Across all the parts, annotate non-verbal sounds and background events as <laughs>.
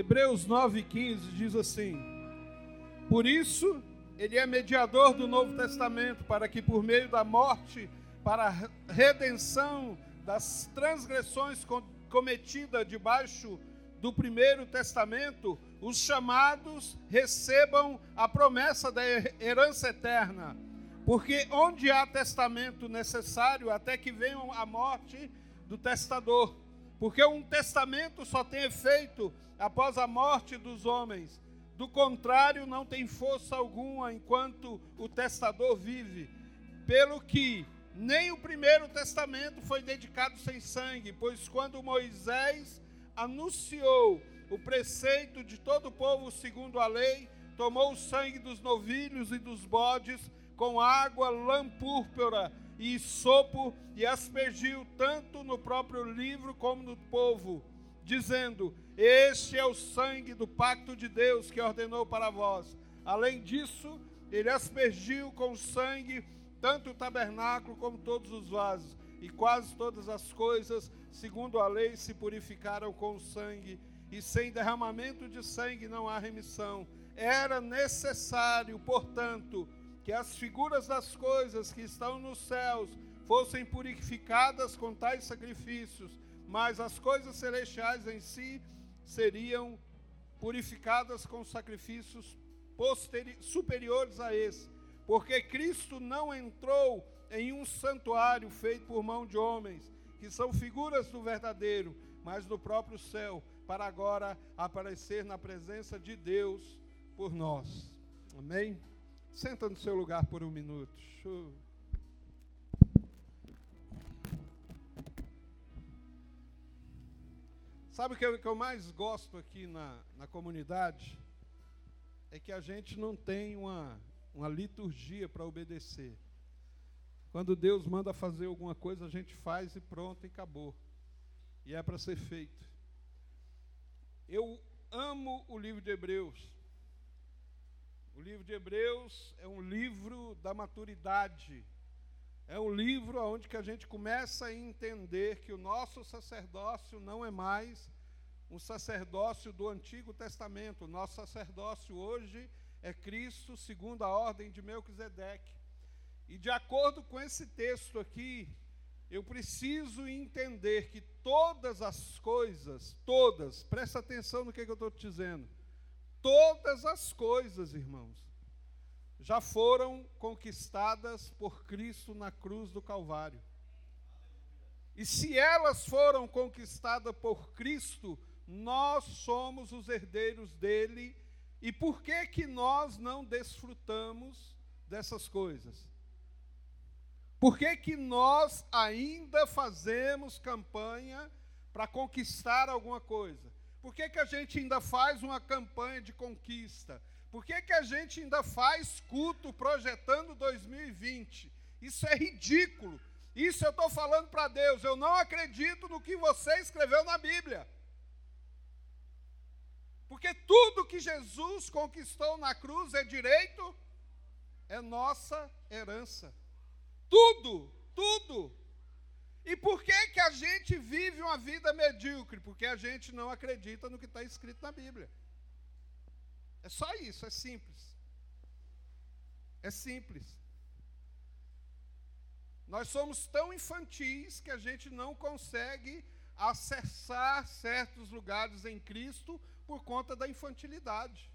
Hebreus 9,15 diz assim: Por isso, ele é mediador do Novo Testamento, para que por meio da morte, para a redenção das transgressões cometidas debaixo do primeiro testamento, os chamados recebam a promessa da herança eterna. Porque onde há testamento necessário, até que venha a morte do testador. Porque um testamento só tem efeito após a morte dos homens. Do contrário, não tem força alguma enquanto o testador vive. Pelo que nem o primeiro testamento foi dedicado sem sangue, pois quando Moisés anunciou o preceito de todo o povo segundo a lei, tomou o sangue dos novilhos e dos bodes com água, lã púrpura e sopo e aspergiu tanto no próprio livro como no povo, dizendo: Este é o sangue do pacto de Deus que ordenou para vós. Além disso, ele aspergiu com sangue tanto o tabernáculo como todos os vasos, e quase todas as coisas, segundo a lei, se purificaram com sangue, e sem derramamento de sangue não há remissão. Era necessário, portanto, que as figuras das coisas que estão nos céus fossem purificadas com tais sacrifícios, mas as coisas celestiais em si seriam purificadas com sacrifícios superiores a esse, porque Cristo não entrou em um santuário feito por mão de homens, que são figuras do verdadeiro, mas no próprio céu, para agora aparecer na presença de Deus por nós. Amém? Senta no seu lugar por um minuto. Sabe o que, eu, mais gosto aqui na, na comunidade? É que a gente não tem uma, uma liturgia para obedecer. Quando Deus manda fazer alguma coisa, a gente faz e pronto, e acabou. E é para ser feito. Eu amo o livro de Hebreus. O livro de Hebreus é um livro da maturidade. É um livro onde que a gente começa a entender que o nosso sacerdócio não é mais um sacerdócio do Antigo Testamento. O nosso sacerdócio hoje é Cristo segundo a ordem de Melquisedeque. E de acordo com esse texto aqui, eu preciso entender que todas as coisas, todas, presta atenção no que, que eu estou te dizendo Todas as coisas, irmãos, já foram conquistadas por Cristo na cruz do Calvário. E se elas foram conquistadas por Cristo, nós somos os herdeiros dele. E por que que nós não desfrutamos dessas coisas? Por que que nós ainda fazemos campanha para conquistar alguma coisa? Por que, que a gente ainda faz uma campanha de conquista? Por que, que a gente ainda faz culto projetando 2020? Isso é ridículo. Isso eu estou falando para Deus. Eu não acredito no que você escreveu na Bíblia. Porque tudo que Jesus conquistou na cruz é direito, é nossa herança. Tudo, tudo. E por que, que a gente vive uma vida medíocre? Porque a gente não acredita no que está escrito na Bíblia. É só isso, é simples. É simples. Nós somos tão infantis que a gente não consegue acessar certos lugares em Cristo por conta da infantilidade.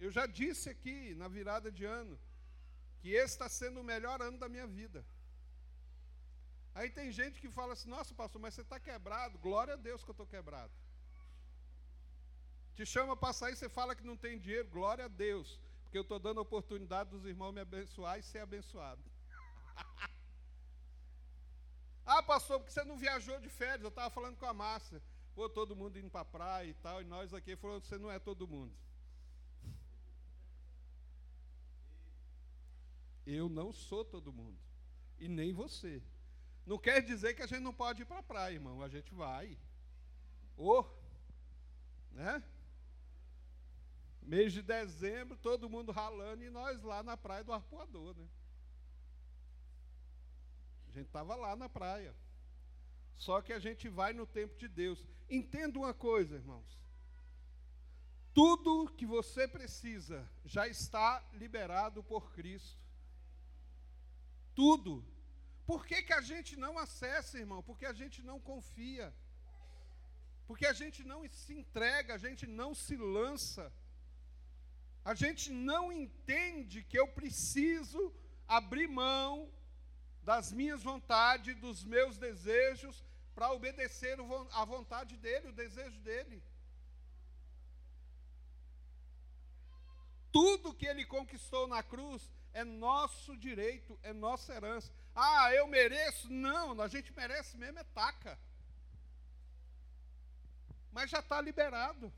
Eu já disse aqui na virada de ano que esse está sendo o melhor ano da minha vida. Aí tem gente que fala assim: nossa, pastor, mas você está quebrado. Glória a Deus que eu estou quebrado. Te chama para sair, você fala que não tem dinheiro. Glória a Deus, porque eu estou dando a oportunidade dos irmãos me abençoar e ser abençoado. <laughs> ah, pastor, porque você não viajou de férias? Eu estava falando com a Márcia. Pô, todo mundo indo para a praia e tal, e nós aqui falou: você não é todo mundo. Eu não sou todo mundo. E nem você. Não quer dizer que a gente não pode ir para a praia, irmão. A gente vai. Ou, oh, né? Mês de dezembro, todo mundo ralando e nós lá na praia do Arpoador, né? A gente estava lá na praia. Só que a gente vai no tempo de Deus. Entenda uma coisa, irmãos. Tudo que você precisa já está liberado por Cristo. Tudo. Por que, que a gente não acessa, irmão? Porque a gente não confia. Porque a gente não se entrega, a gente não se lança. A gente não entende que eu preciso abrir mão das minhas vontades, dos meus desejos, para obedecer a vontade dele, o desejo dele. Tudo que ele conquistou na cruz é nosso direito, é nossa herança. Ah, eu mereço? Não, a gente merece mesmo é taca. Mas já está liberado.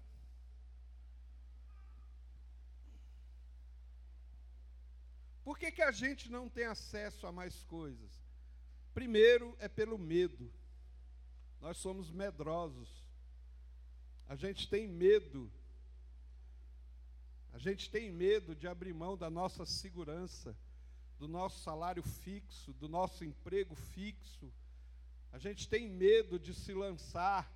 Por que, que a gente não tem acesso a mais coisas? Primeiro é pelo medo. Nós somos medrosos. A gente tem medo. A gente tem medo de abrir mão da nossa segurança, do nosso salário fixo, do nosso emprego fixo. A gente tem medo de se lançar,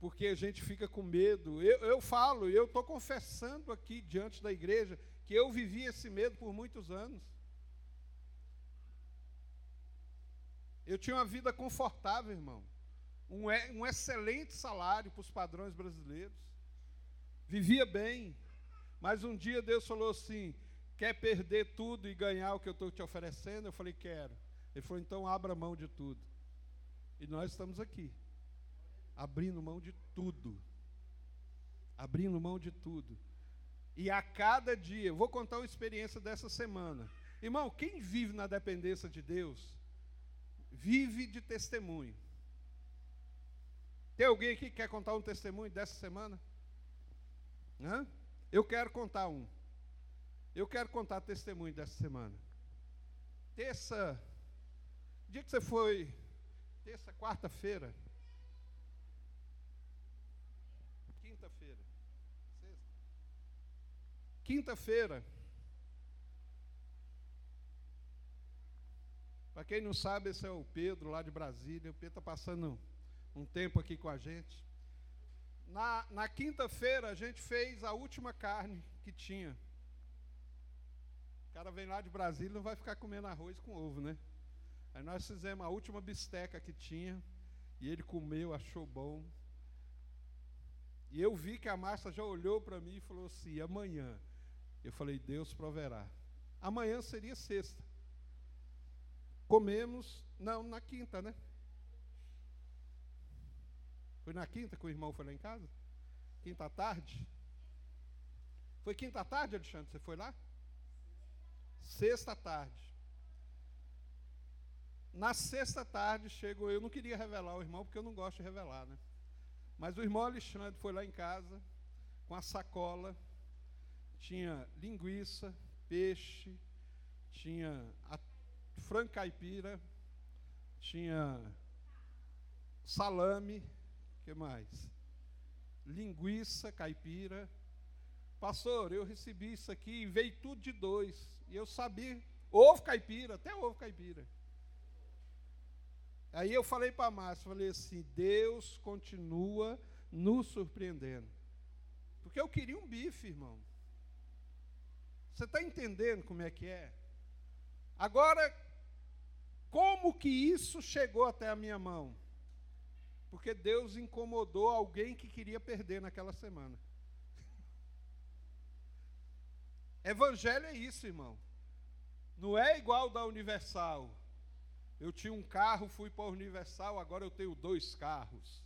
porque a gente fica com medo. Eu, eu falo, eu estou confessando aqui diante da igreja, que eu vivi esse medo por muitos anos. Eu tinha uma vida confortável, irmão. Um, um excelente salário para os padrões brasileiros. Vivia bem. Mas um dia Deus falou assim: quer perder tudo e ganhar o que eu estou te oferecendo? Eu falei, quero. Ele falou, então abra mão de tudo. E nós estamos aqui, abrindo mão de tudo. Abrindo mão de tudo. E a cada dia, eu vou contar uma experiência dessa semana. Irmão, quem vive na dependência de Deus, vive de testemunho. Tem alguém aqui que quer contar um testemunho dessa semana? Hã? Eu quero contar um. Eu quero contar testemunho dessa semana. Terça, dia que você foi, terça, quarta-feira, Quinta-feira. Para quem não sabe, esse é o Pedro, lá de Brasília. O Pedro está passando um tempo aqui com a gente. Na, na quinta-feira, a gente fez a última carne que tinha. O cara vem lá de Brasília não vai ficar comendo arroz com ovo, né? Aí nós fizemos a última bisteca que tinha. E ele comeu, achou bom. E eu vi que a Márcia já olhou para mim e falou assim: amanhã eu falei, Deus proverá. Amanhã seria sexta. Comemos, não, na quinta, né? Foi na quinta que o irmão foi lá em casa? Quinta tarde? Foi quinta tarde, Alexandre? Você foi lá? Sexta tarde. Na sexta tarde chegou, eu não queria revelar o irmão, porque eu não gosto de revelar, né? Mas o irmão Alexandre foi lá em casa com a sacola tinha linguiça, peixe, tinha a frango caipira, tinha salame, que mais? Linguiça caipira. Pastor, eu recebi isso aqui e veio tudo de dois. E eu sabia, ovo caipira, até ovo caipira. Aí eu falei para a Márcia, falei assim, Deus continua nos surpreendendo. Porque eu queria um bife, irmão. Você está entendendo como é que é? Agora, como que isso chegou até a minha mão? Porque Deus incomodou alguém que queria perder naquela semana. <laughs> Evangelho é isso, irmão. Não é igual da Universal. Eu tinha um carro, fui para a Universal, agora eu tenho dois carros.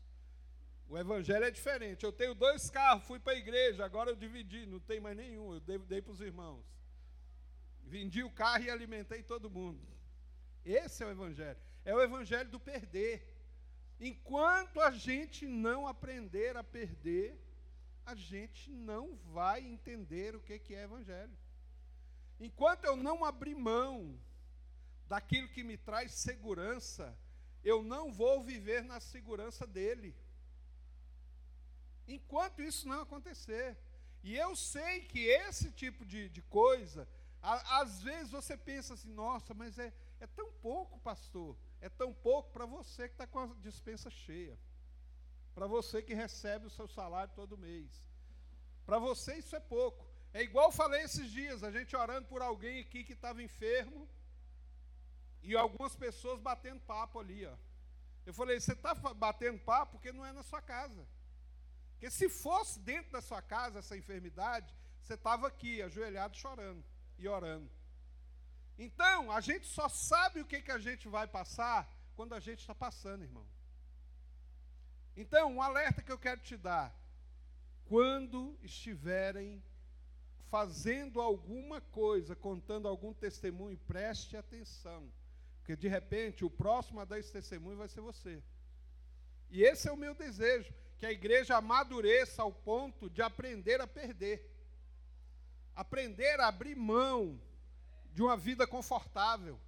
O evangelho é diferente. Eu tenho dois carros, fui para a igreja, agora eu dividi, não tem mais nenhum, eu dei, dei para os irmãos. Vendi o carro e alimentei todo mundo. Esse é o evangelho. É o evangelho do perder. Enquanto a gente não aprender a perder, a gente não vai entender o que é evangelho. Enquanto eu não abrir mão daquilo que me traz segurança, eu não vou viver na segurança dele enquanto isso não acontecer. E eu sei que esse tipo de, de coisa, a, às vezes você pensa assim, nossa, mas é, é tão pouco, pastor, é tão pouco para você que está com a dispensa cheia. Para você que recebe o seu salário todo mês. Para você isso é pouco. É igual eu falei esses dias, a gente orando por alguém aqui que estava enfermo e algumas pessoas batendo papo ali, ó. Eu falei, você está batendo papo porque não é na sua casa. Porque se fosse dentro da sua casa essa enfermidade, você estava aqui, ajoelhado, chorando e orando. Então, a gente só sabe o que, que a gente vai passar quando a gente está passando, irmão. Então, um alerta que eu quero te dar: quando estiverem fazendo alguma coisa, contando algum testemunho, preste atenção. Porque de repente o próximo a dar esse testemunho vai ser você. E esse é o meu desejo, que a igreja amadureça ao ponto de aprender a perder. Aprender a abrir mão de uma vida confortável.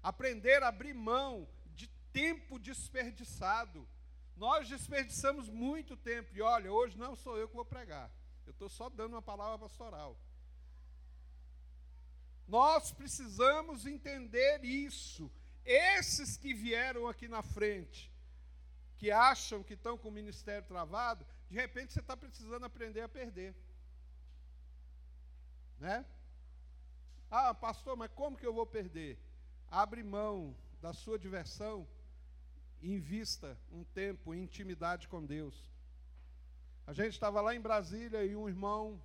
Aprender a abrir mão de tempo desperdiçado. Nós desperdiçamos muito tempo. E olha, hoje não sou eu que vou pregar. Eu estou só dando uma palavra pastoral. Nós precisamos entender isso. Esses que vieram aqui na frente, que acham que estão com o ministério travado, de repente você está precisando aprender a perder. Né? Ah, pastor, mas como que eu vou perder? Abre mão da sua diversão invista um tempo em intimidade com Deus. A gente estava lá em Brasília e um irmão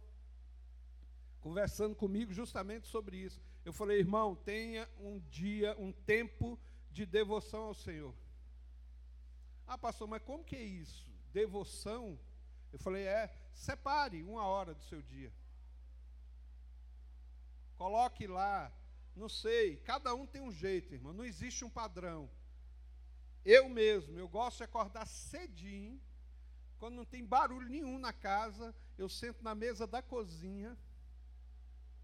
conversando comigo justamente sobre isso. Eu falei, irmão, tenha um dia, um tempo de devoção ao Senhor. Ah, pastor, mas como que é isso? Devoção? Eu falei, é, separe uma hora do seu dia. Coloque lá, não sei, cada um tem um jeito, irmão, não existe um padrão. Eu mesmo, eu gosto de acordar cedinho, quando não tem barulho nenhum na casa, eu sento na mesa da cozinha,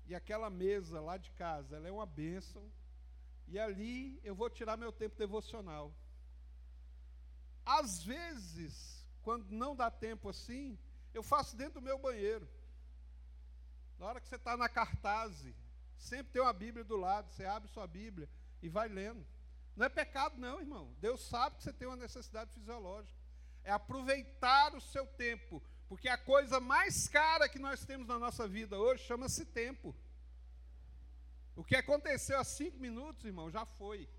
e aquela mesa lá de casa, ela é uma bênção, e ali eu vou tirar meu tempo devocional. Às vezes, quando não dá tempo assim, eu faço dentro do meu banheiro. Na hora que você está na cartaz, Sempre tem uma Bíblia do lado, você abre sua Bíblia e vai lendo. Não é pecado, não, irmão. Deus sabe que você tem uma necessidade fisiológica. É aproveitar o seu tempo. Porque a coisa mais cara que nós temos na nossa vida hoje chama-se tempo. O que aconteceu há cinco minutos, irmão, já foi.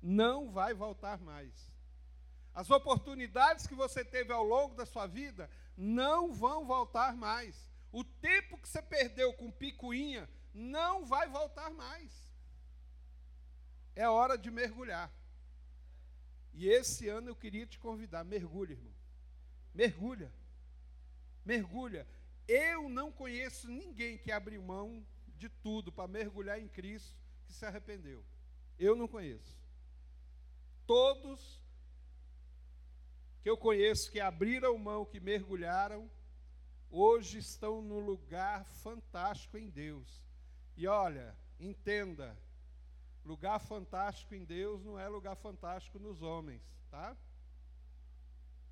Não vai voltar mais. As oportunidades que você teve ao longo da sua vida não vão voltar mais. O tempo que você perdeu com picuinha não vai voltar mais. É hora de mergulhar. E esse ano eu queria te convidar, mergulha, irmão. Mergulha. Mergulha. Eu não conheço ninguém que abriu mão de tudo para mergulhar em Cristo que se arrependeu. Eu não conheço. Todos que eu conheço que abriram mão, que mergulharam, hoje estão num lugar fantástico em Deus. E olha, entenda, lugar fantástico em Deus não é lugar fantástico nos homens, tá?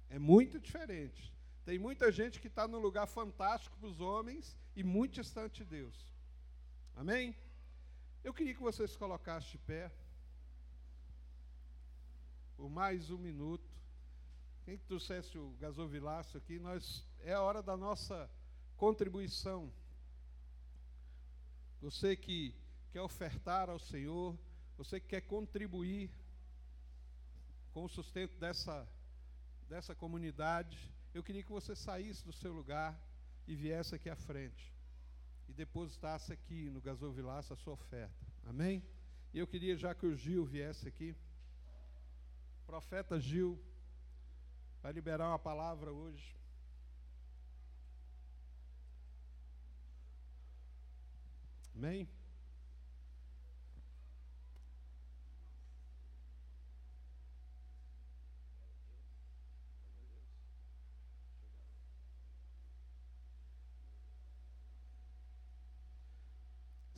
É muito diferente. Tem muita gente que está no lugar fantástico para os homens e muito distante de Deus. Amém? Eu queria que vocês colocassem de pé por mais um minuto. Quem trouxesse o gasovilaço aqui, nós é a hora da nossa contribuição. Você que quer ofertar ao Senhor, você que quer contribuir com o sustento dessa, dessa comunidade, eu queria que você saísse do seu lugar e viesse aqui à frente e depositasse aqui no gasovilaço a sua oferta. Amém? E eu queria já que o Gil viesse aqui. Profeta Gil vai liberar uma palavra hoje. Amém?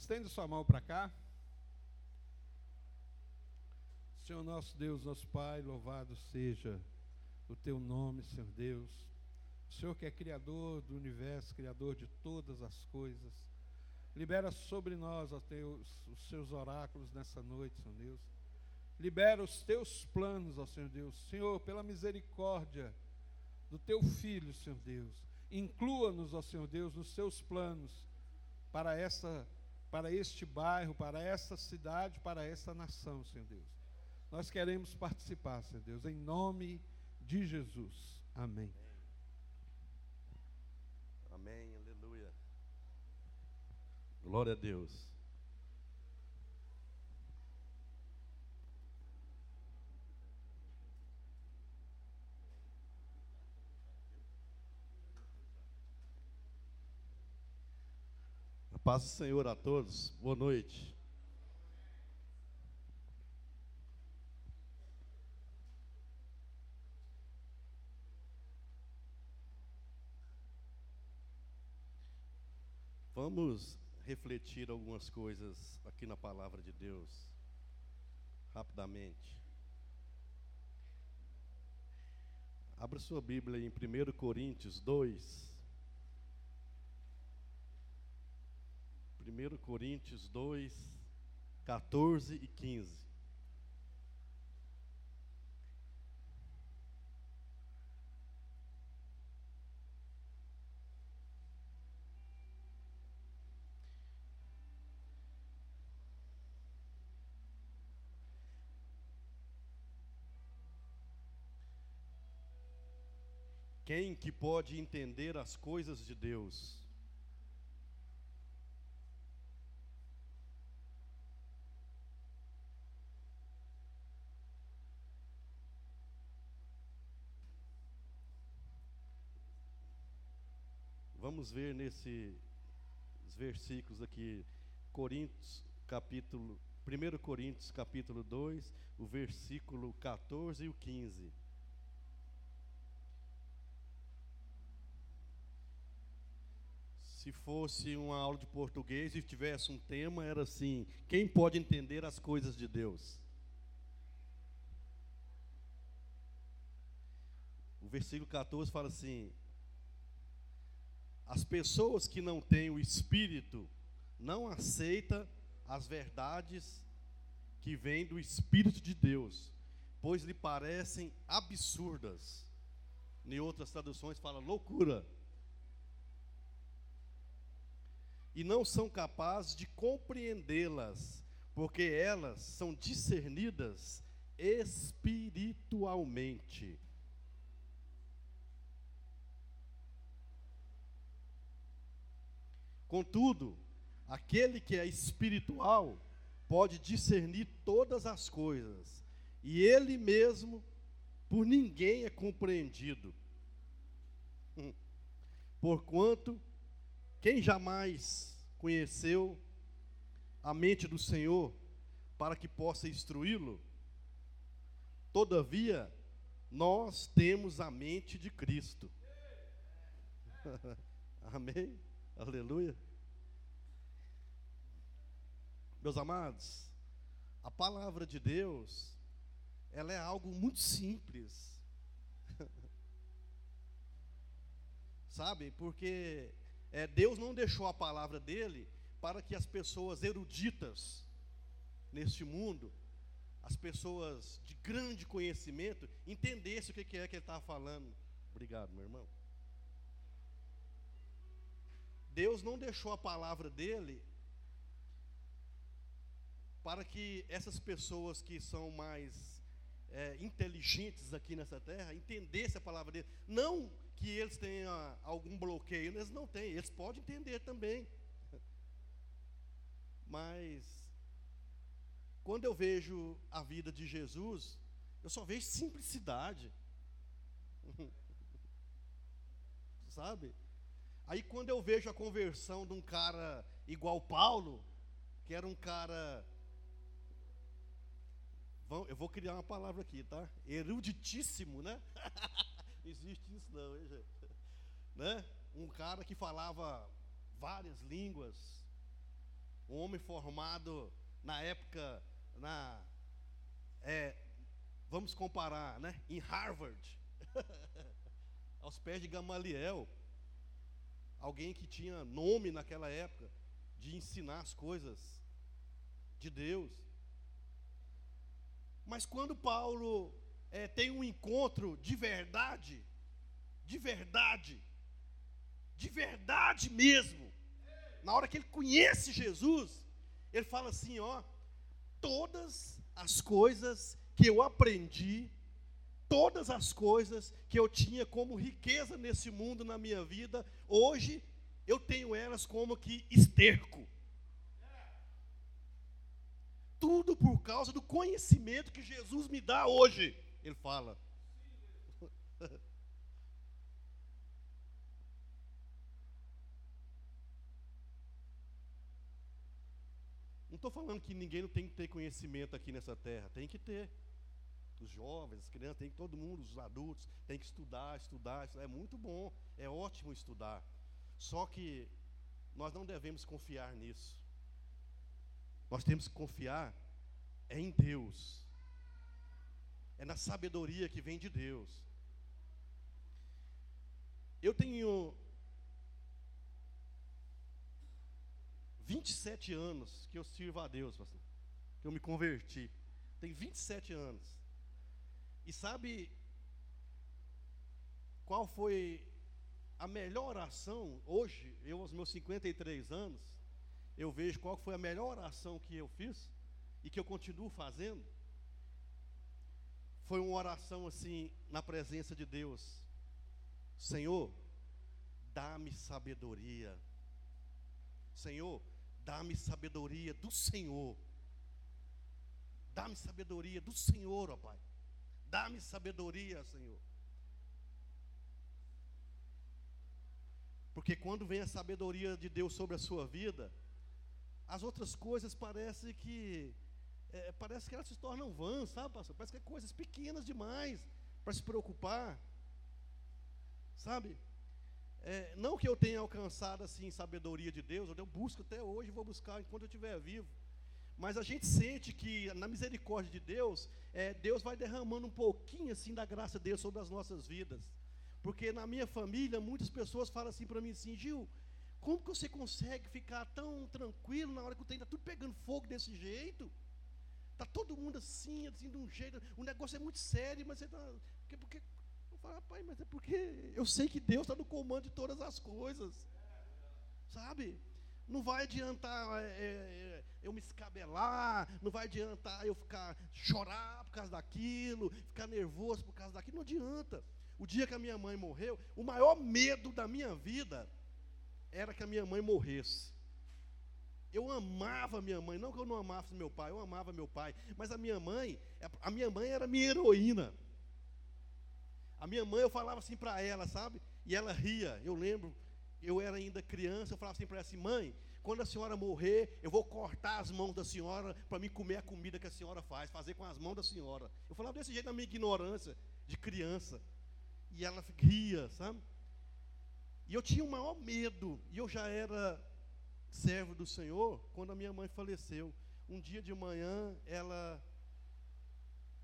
Estende sua mão para cá. Senhor nosso Deus, nosso Pai, louvado seja o teu nome, Senhor Deus. O Senhor que é Criador do universo, Criador de todas as coisas. Libera sobre nós, ó Deus, os seus oráculos nessa noite, Senhor Deus. Libera os teus planos, ó Senhor Deus. Senhor, pela misericórdia do teu filho, Senhor Deus. Inclua-nos, ó Senhor Deus, nos seus planos para essa para este bairro, para esta cidade, para esta nação, Senhor Deus. Nós queremos participar, Senhor Deus, em nome de Jesus. Amém. Amém, aleluia. Glória a Deus. A paz do Senhor a todos. Boa noite. Vamos refletir algumas coisas aqui na palavra de Deus, rapidamente. Abra sua Bíblia em 1 Coríntios 2. 1 Coríntios 2, 14 e 15. Quem que pode entender as coisas de Deus? Vamos ver nesses versículos aqui, Coríntios, capítulo, 1 Coríntios, capítulo 2, o versículo 14 e o 15. Se fosse uma aula de português e tivesse um tema, era assim: quem pode entender as coisas de Deus? O versículo 14 fala assim: as pessoas que não têm o Espírito não aceitam as verdades que vêm do Espírito de Deus, pois lhe parecem absurdas. Em outras traduções fala loucura e não são capazes de compreendê-las, porque elas são discernidas espiritualmente. Contudo, aquele que é espiritual pode discernir todas as coisas, e ele mesmo por ninguém é compreendido. Hum. Porquanto quem jamais conheceu a mente do Senhor para que possa instruí-lo? Todavia, nós temos a mente de Cristo. <laughs> Amém? Aleluia. Meus amados, a palavra de Deus, ela é algo muito simples. <laughs> Sabe? Porque é, Deus não deixou a palavra dele para que as pessoas eruditas neste mundo, as pessoas de grande conhecimento, entendessem o que é que ele estava falando. Obrigado, meu irmão. Deus não deixou a palavra dele para que essas pessoas que são mais é, inteligentes aqui nessa terra entendessem a palavra dele. Não que eles tenham algum bloqueio, eles não têm, eles podem entender também. <laughs> Mas, quando eu vejo a vida de Jesus, eu só vejo simplicidade. <laughs> Sabe? Aí, quando eu vejo a conversão de um cara igual Paulo, que era um cara. Eu vou criar uma palavra aqui, tá? Eruditíssimo, né? <laughs> existe isso não, hein, gente? <laughs> Né? Um cara que falava várias línguas, um homem formado na época, na, é, vamos comparar, né? Em Harvard, <laughs> aos pés de Gamaliel, alguém que tinha nome naquela época de ensinar as coisas de Deus. Mas quando Paulo é, tem um encontro de verdade, de verdade, de verdade mesmo, na hora que ele conhece Jesus, ele fala assim: ó, todas as coisas que eu aprendi, todas as coisas que eu tinha como riqueza nesse mundo na minha vida, hoje eu tenho elas como que esterco. Tudo por causa do conhecimento que Jesus me dá hoje. Ele fala. <laughs> Não estou falando que ninguém não tem que ter conhecimento aqui nessa terra, tem que ter. Os jovens, as crianças, tem que todo mundo, os adultos, tem que estudar, estudar, estudar. É muito bom, é ótimo estudar. Só que nós não devemos confiar nisso. Nós temos que confiar em Deus. É na sabedoria que vem de Deus. Eu tenho 27 anos que eu sirvo a Deus, pastor. Que eu me converti. Tem 27 anos. E sabe qual foi a melhor oração hoje, eu aos meus 53 anos, eu vejo qual foi a melhor oração que eu fiz e que eu continuo fazendo. Foi uma oração assim na presença de Deus. Senhor, dá-me sabedoria. Senhor, Dá-me sabedoria do Senhor. Dá-me sabedoria do Senhor, ó Pai. Dá-me sabedoria, Senhor. Porque quando vem a sabedoria de Deus sobre a sua vida, as outras coisas parecem que é, parece que elas se tornam vãs, sabe, pastor? Parece que é coisas pequenas demais para se preocupar, sabe? É, não que eu tenha alcançado assim sabedoria de Deus, eu busco até hoje, vou buscar enquanto eu estiver vivo. Mas a gente sente que na misericórdia de Deus, é, Deus vai derramando um pouquinho assim da graça dele sobre as nossas vidas. Porque na minha família, muitas pessoas falam assim para mim assim, Gil, como que você consegue ficar tão tranquilo na hora que o trem está tudo pegando fogo desse jeito? Está todo mundo assim, assim, de um jeito, o negócio é muito sério, mas você está. Porque, porque fala, pai, mas é porque eu sei que Deus está no comando de todas as coisas. Sabe? Não vai adiantar é, é, é, eu me escabelar, não vai adiantar eu ficar chorar por causa daquilo, ficar nervoso por causa daquilo, não adianta. O dia que a minha mãe morreu, o maior medo da minha vida era que a minha mãe morresse. Eu amava minha mãe, não que eu não amasse meu pai, eu amava meu pai, mas a minha mãe, a minha mãe era minha heroína. A minha mãe, eu falava assim para ela, sabe? E ela ria. Eu lembro, eu era ainda criança, eu falava assim para ela assim: mãe, quando a senhora morrer, eu vou cortar as mãos da senhora para me comer a comida que a senhora faz, fazer com as mãos da senhora. Eu falava desse jeito na minha ignorância de criança. E ela ria, sabe? E eu tinha o maior medo, e eu já era servo do Senhor quando a minha mãe faleceu. Um dia de manhã, ela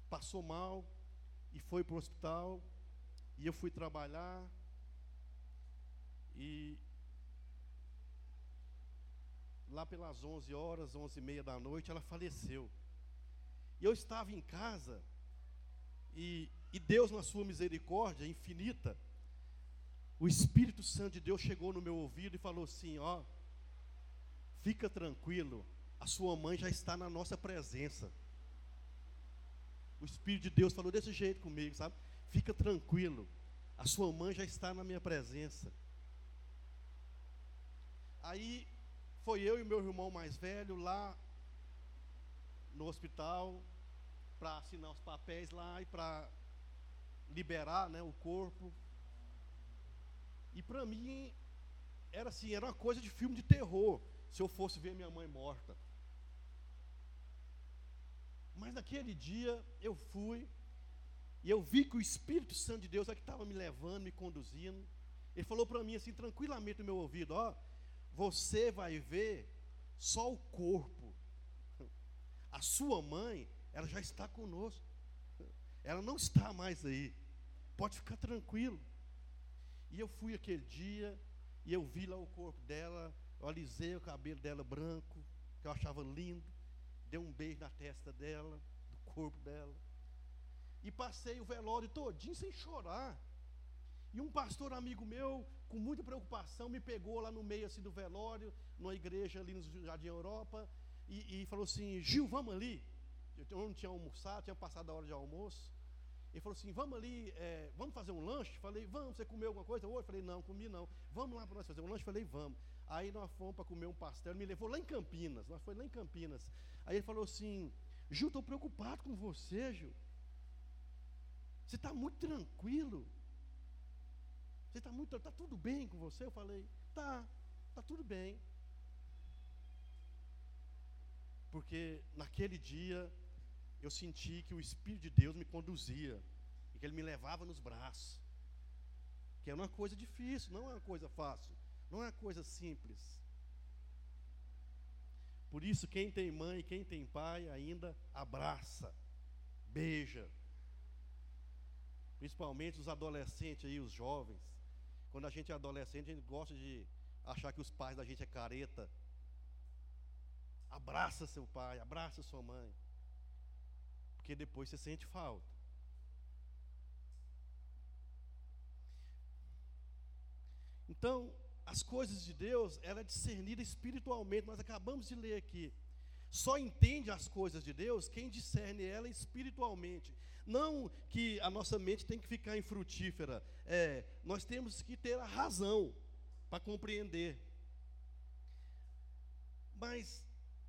passou mal e foi para o hospital. E eu fui trabalhar e lá pelas 11 horas, 11 e meia da noite, ela faleceu. E eu estava em casa e, e Deus, na sua misericórdia infinita, o Espírito Santo de Deus chegou no meu ouvido e falou assim: Ó, fica tranquilo, a sua mãe já está na nossa presença. O Espírito de Deus falou desse jeito comigo, sabe? Fica tranquilo, a sua mãe já está na minha presença. Aí foi eu e meu irmão mais velho lá no hospital para assinar os papéis lá e para liberar né, o corpo. E para mim era assim, era uma coisa de filme de terror, se eu fosse ver minha mãe morta. Mas naquele dia eu fui e eu vi que o Espírito Santo de Deus é que estava me levando, me conduzindo. Ele falou para mim assim, tranquilamente no meu ouvido: Ó, você vai ver só o corpo. A sua mãe, ela já está conosco. Ela não está mais aí. Pode ficar tranquilo. E eu fui aquele dia e eu vi lá o corpo dela, eu alisei o cabelo dela branco, que eu achava lindo, dei um beijo na testa dela, do corpo dela. E passei o velório todinho sem chorar. E um pastor amigo meu, com muita preocupação, me pegou lá no meio assim do velório, numa igreja ali no Jardim Europa, e, e falou assim: Gil, vamos ali. Eu não tinha almoçado, tinha passado a hora de almoço. Ele falou assim: vamos ali, é, vamos fazer um lanche? Falei, vamos, você comeu alguma coisa hoje? Falei, não, comi não. Vamos lá para nós fazer um lanche? Falei, vamos. Aí nós fomos para comer um pastel, ele me levou lá em Campinas, nós foi lá em Campinas. Aí ele falou assim: Gil, estou preocupado com você, Gil. Você está muito tranquilo. Você está muito, está tudo bem com você? Eu falei, tá, está tudo bem. Porque naquele dia eu senti que o Espírito de Deus me conduzia e que Ele me levava nos braços. Que é uma coisa difícil, não é uma coisa fácil, não é coisa simples. Por isso, quem tem mãe, quem tem pai, ainda abraça, beija, Principalmente os adolescentes aí, os jovens. Quando a gente é adolescente, a gente gosta de achar que os pais da gente é careta. Abraça seu pai, abraça sua mãe. Porque depois você sente falta. Então, as coisas de Deus, ela é discernida espiritualmente. Nós acabamos de ler aqui. Só entende as coisas de Deus quem discerne ela espiritualmente. Não que a nossa mente tem que ficar infrutífera. É, nós temos que ter a razão para compreender. Mas,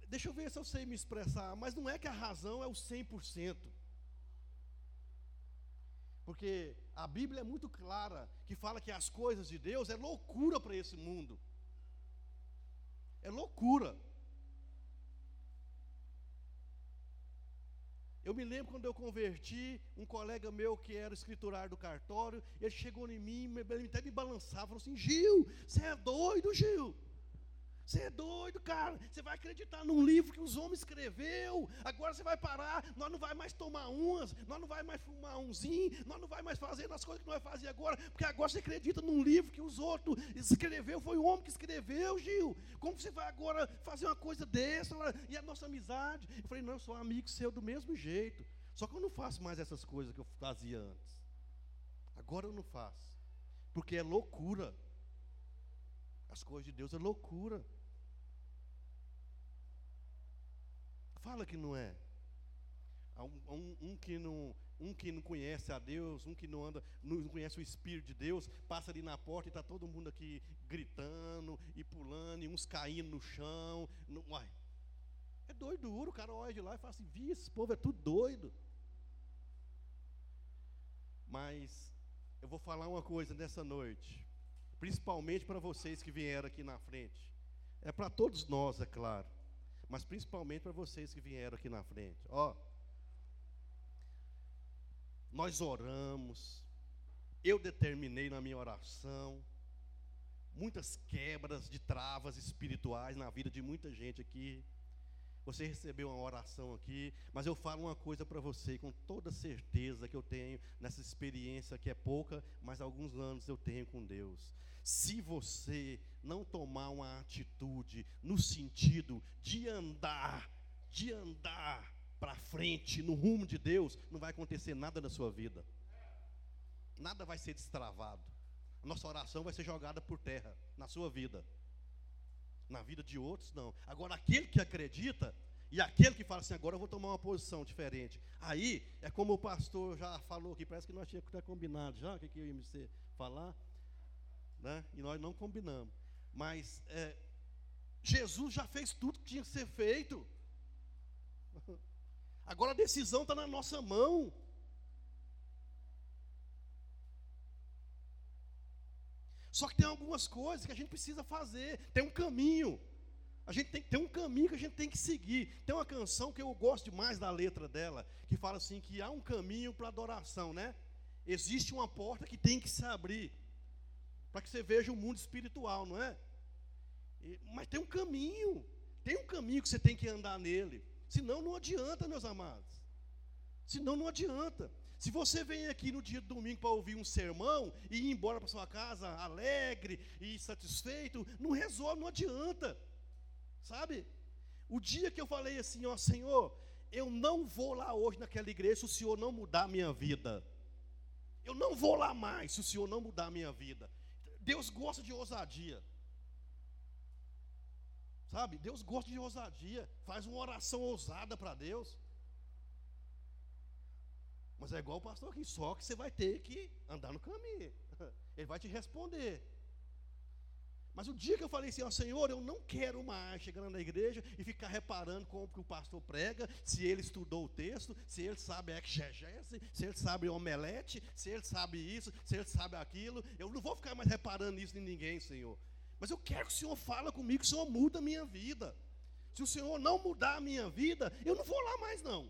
deixa eu ver se eu sei me expressar. Mas não é que a razão é o 100%. Porque a Bíblia é muito clara que fala que as coisas de Deus é loucura para esse mundo. É loucura. Eu me lembro quando eu converti, um colega meu que era escriturário do cartório, ele chegou em mim, ele até me balançava, falou assim: Gil, você é doido, Gil? Você é doido, cara. Você vai acreditar num livro que os homens escreveu. Agora você vai parar. Nós não vai mais tomar umas. Nós não vai mais fumar umzinho. Nós não vai mais fazer as coisas que nós fazia agora. Porque agora você acredita num livro que os outros escreveu. Foi o homem que escreveu, Gil. Como você vai agora fazer uma coisa dessa? E a nossa amizade? Eu falei, não, eu sou amigo seu do mesmo jeito. Só que eu não faço mais essas coisas que eu fazia antes. Agora eu não faço. Porque é loucura. As coisas de Deus é loucura. Fala que não é. Um, um, que não, um que não conhece a Deus, um que não anda, não conhece o Espírito de Deus, passa ali na porta e está todo mundo aqui gritando e pulando, e uns caindo no chão. No, uai, é doido o cara olha de lá e fala assim, vi, esse povo é tudo doido. Mas eu vou falar uma coisa nessa noite, principalmente para vocês que vieram aqui na frente. É para todos nós, é claro mas principalmente para vocês que vieram aqui na frente. Ó, nós oramos, eu determinei na minha oração muitas quebras de travas espirituais na vida de muita gente aqui. Você recebeu uma oração aqui, mas eu falo uma coisa para você com toda certeza que eu tenho nessa experiência que é pouca, mas alguns anos eu tenho com Deus. Se você não tomar uma atitude no sentido de andar, de andar para frente no rumo de Deus, não vai acontecer nada na sua vida. Nada vai ser destravado. Nossa oração vai ser jogada por terra na sua vida. Na vida de outros, não. Agora, aquele que acredita, e aquele que fala assim, agora eu vou tomar uma posição diferente. Aí, é como o pastor já falou aqui, parece que nós tínhamos combinado já, o que, que eu ia falar, né? e nós não combinamos. Mas é, Jesus já fez tudo que tinha que ser feito. <laughs> Agora a decisão está na nossa mão. Só que tem algumas coisas que a gente precisa fazer, tem um caminho. A gente tem ter um caminho que a gente tem que seguir. Tem uma canção que eu gosto demais da letra dela, que fala assim que há um caminho para adoração, né? Existe uma porta que tem que se abrir para que você veja o mundo espiritual, não é? E, mas tem um caminho, tem um caminho que você tem que andar nele. Senão não adianta, meus amados. Senão não adianta. Se você vem aqui no dia do domingo para ouvir um sermão e ir embora para sua casa alegre e satisfeito, não resolve, não adianta. Sabe? O dia que eu falei assim, ó Senhor, eu não vou lá hoje naquela igreja se o Senhor não mudar a minha vida. Eu não vou lá mais se o Senhor não mudar a minha vida. Deus gosta de ousadia. Sabe? Deus gosta de ousadia. Faz uma oração ousada para Deus. Mas é igual o pastor aqui, só que você vai ter que andar no caminho. <laughs> Ele vai te responder. Mas o dia que eu falei assim, ó Senhor, eu não quero mais chegar na igreja e ficar reparando como que o pastor prega, se ele estudou o texto, se ele sabe exegese, se ele sabe omelete, se ele sabe isso, se ele sabe aquilo. Eu não vou ficar mais reparando isso em ninguém, Senhor. Mas eu quero que o Senhor fale comigo, que o Senhor muda a minha vida. Se o Senhor não mudar a minha vida, eu não vou lá mais não.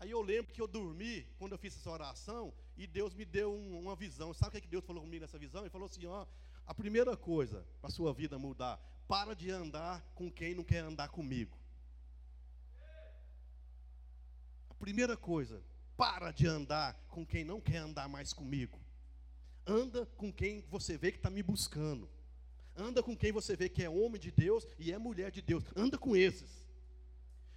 Aí eu lembro que eu dormi quando eu fiz essa oração e Deus me deu um, uma visão. Sabe o que Deus falou comigo nessa visão? Ele falou assim: ó, a primeira coisa para a sua vida mudar, para de andar com quem não quer andar comigo. A primeira coisa, para de andar com quem não quer andar mais comigo. Anda com quem você vê que está me buscando. Anda com quem você vê que é homem de Deus e é mulher de Deus. Anda com esses.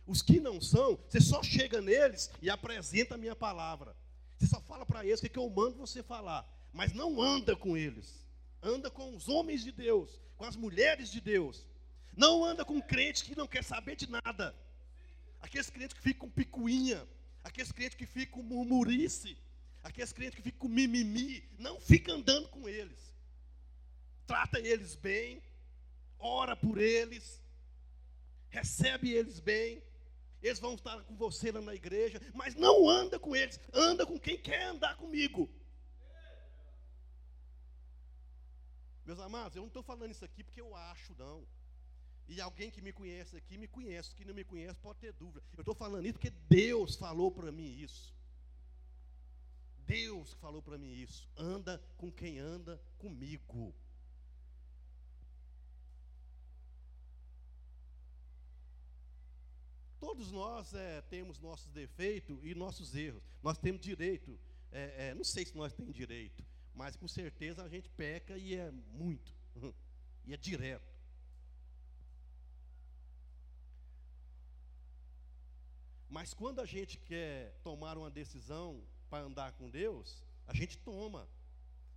Os que não são, você só chega neles e apresenta a minha palavra. Você só fala para eles o que eu mando você falar, mas não anda com eles. Anda com os homens de Deus, com as mulheres de Deus. Não anda com crente que não quer saber de nada. Aqueles crentes que ficam com picuinha, aqueles crentes que ficam com murmurice, aqueles crentes que ficam com mimimi, não fica andando com eles. Trata eles bem, ora por eles, recebe eles bem, eles vão estar com você lá na igreja, mas não anda com eles, anda com quem quer andar comigo. Meus amados, eu não estou falando isso aqui porque eu acho, não. E alguém que me conhece aqui me conhece, que não me conhece pode ter dúvida. Eu estou falando isso porque Deus falou para mim isso. Deus falou para mim isso. Anda com quem anda comigo. Todos nós é, temos nossos defeitos e nossos erros. Nós temos direito. É, é, não sei se nós temos direito, mas com certeza a gente peca e é muito. <laughs> E é direto. Mas quando a gente quer tomar uma decisão para andar com Deus, a gente toma.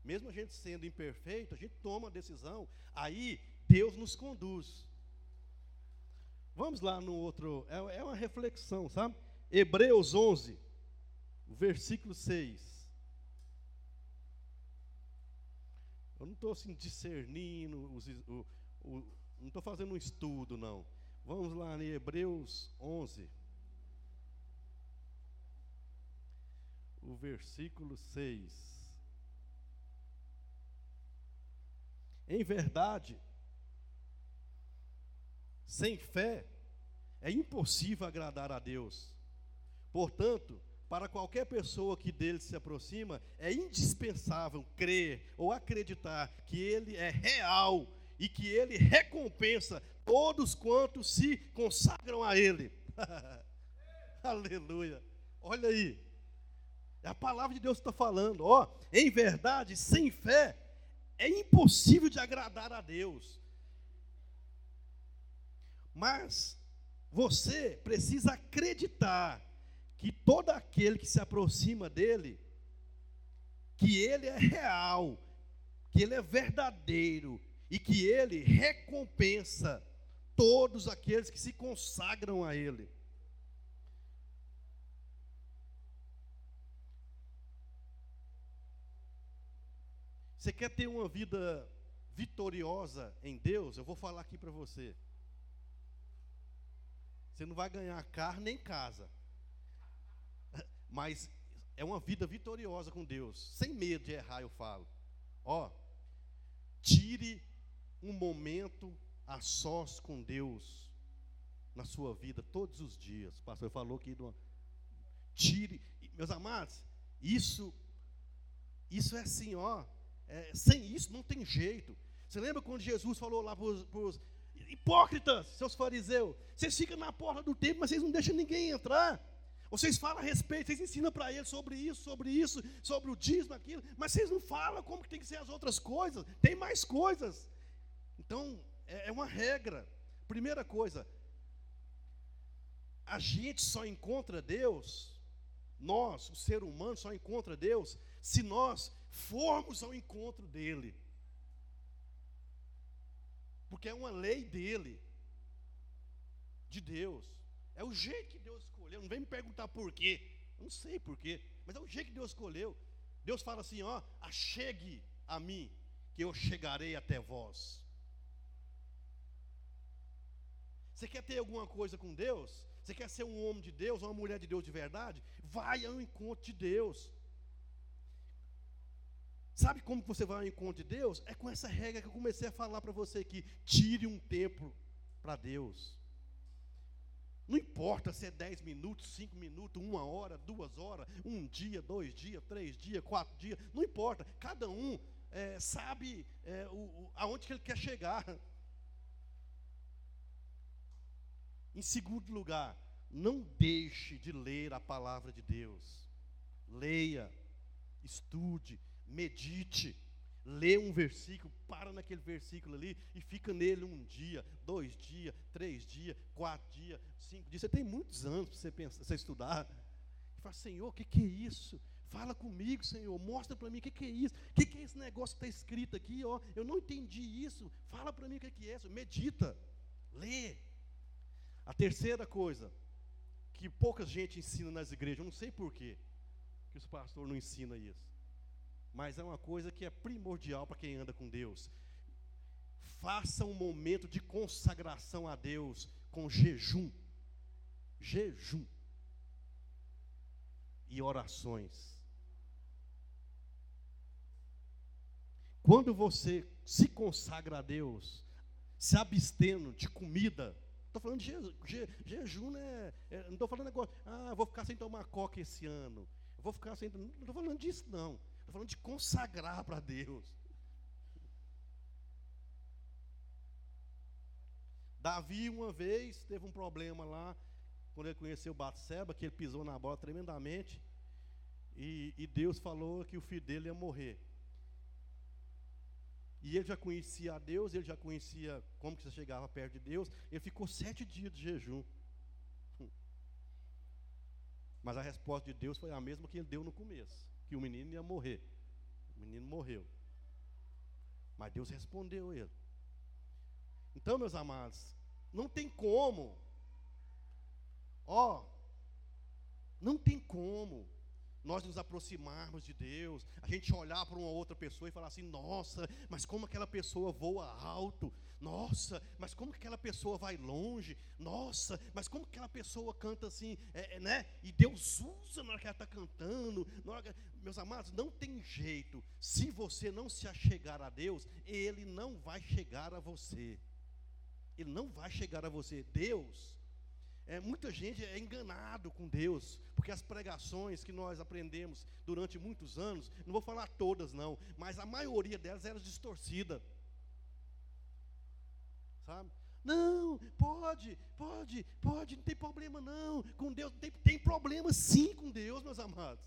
Mesmo a gente sendo imperfeito, a gente toma a decisão. Aí Deus nos conduz. Vamos lá no outro, é, é uma reflexão, sabe? Hebreus 11, versículo 6. Eu não estou assim discernindo, os, o, o, não estou fazendo um estudo, não. Vamos lá em Hebreus 11. O versículo 6. Em verdade, sem fé é impossível agradar a Deus. Portanto, para qualquer pessoa que dele se aproxima, é indispensável crer ou acreditar que ele é real e que ele recompensa todos quantos se consagram a ele. <laughs> Aleluia. Olha aí. É a palavra de Deus está falando. Ó, em verdade, sem fé, é impossível de agradar a Deus. Mas você precisa acreditar que todo aquele que se aproxima dele, que ele é real, que ele é verdadeiro e que ele recompensa todos aqueles que se consagram a ele. Você quer ter uma vida vitoriosa em Deus? Eu vou falar aqui para você. Você não vai ganhar carro nem casa. Mas é uma vida vitoriosa com Deus, sem medo de errar, eu falo. Ó, tire um momento a sós com Deus na sua vida todos os dias. O pastor falou que tire, meus amados, isso isso é assim, ó, é, sem isso não tem jeito. Você lembra quando Jesus falou lá para os Hipócritas, seus fariseus, vocês ficam na porta do templo, mas vocês não deixam ninguém entrar. Vocês falam a respeito, vocês ensinam para eles sobre isso, sobre isso, sobre o dízimo, aquilo, mas vocês não falam como que tem que ser as outras coisas. Tem mais coisas. Então, é, é uma regra. Primeira coisa, a gente só encontra Deus, nós, o ser humano, só encontra Deus se nós formos ao encontro dele. Porque é uma lei dele, de Deus. É o jeito que Deus escolheu. Não vem me perguntar por quê. Não sei por quê, mas é o jeito que Deus escolheu. Deus fala assim: ó, achegue a mim, que eu chegarei até vós. Você quer ter alguma coisa com Deus? Você quer ser um homem de Deus, uma mulher de Deus de verdade? Vai ao encontro de Deus. Sabe como você vai ao encontro de Deus? É com essa regra que eu comecei a falar para você aqui. Tire um tempo para Deus. Não importa se é 10 minutos, 5 minutos, uma hora, duas horas, um dia, dois dias, três dias, quatro dias, não importa. Cada um é, sabe é, o, o, aonde que ele quer chegar. Em segundo lugar, não deixe de ler a palavra de Deus. Leia, estude, medite. Lê um versículo, para naquele versículo ali e fica nele um dia, dois dias, três dias, quatro dias, cinco dias. Você tem muitos anos para você, pensar, você estudar. E fala, Senhor, o que, que é isso? Fala comigo, Senhor, mostra para mim o que, que é isso, o que, que é esse negócio que está escrito aqui, ó. Eu não entendi isso. Fala para mim o que, que é isso. Medita, lê. A terceira coisa que pouca gente ensina nas igrejas, eu não sei porquê, que os pastores não ensinam isso mas é uma coisa que é primordial para quem anda com Deus. Faça um momento de consagração a Deus com jejum. Jejum. E orações. Quando você se consagra a Deus, se abstendo de comida, estou falando de je, je, jejum, né? É, não estou falando negócio, ah, vou ficar sem tomar coca esse ano. Vou ficar sem. Não estou falando disso, não. Estou falando de consagrar para Deus. Davi, uma vez, teve um problema lá, quando ele conheceu Batseba, que ele pisou na bola tremendamente, e, e Deus falou que o filho dele ia morrer. E ele já conhecia a Deus, ele já conhecia como que você chegava perto de Deus. Ele ficou sete dias de jejum. Mas a resposta de Deus foi a mesma que ele deu no começo que o menino ia morrer. O menino morreu. Mas Deus respondeu ele. Então, meus amados, não tem como. Ó, não tem como nós nos aproximarmos de Deus, a gente olhar para uma outra pessoa e falar assim: nossa, mas como aquela pessoa voa alto, nossa, mas como aquela pessoa vai longe, nossa, mas como aquela pessoa canta assim, é, é, né? E Deus usa na hora que ela está cantando. Que... Meus amados, não tem jeito, se você não se achegar a Deus, Ele não vai chegar a você. Ele não vai chegar a você. Deus é, muita gente é enganado com Deus, porque as pregações que nós aprendemos durante muitos anos, não vou falar todas não, mas a maioria delas era distorcida. Sabe? Não, pode, pode, pode, não tem problema não. Com Deus tem, tem problema sim com Deus, meus amados.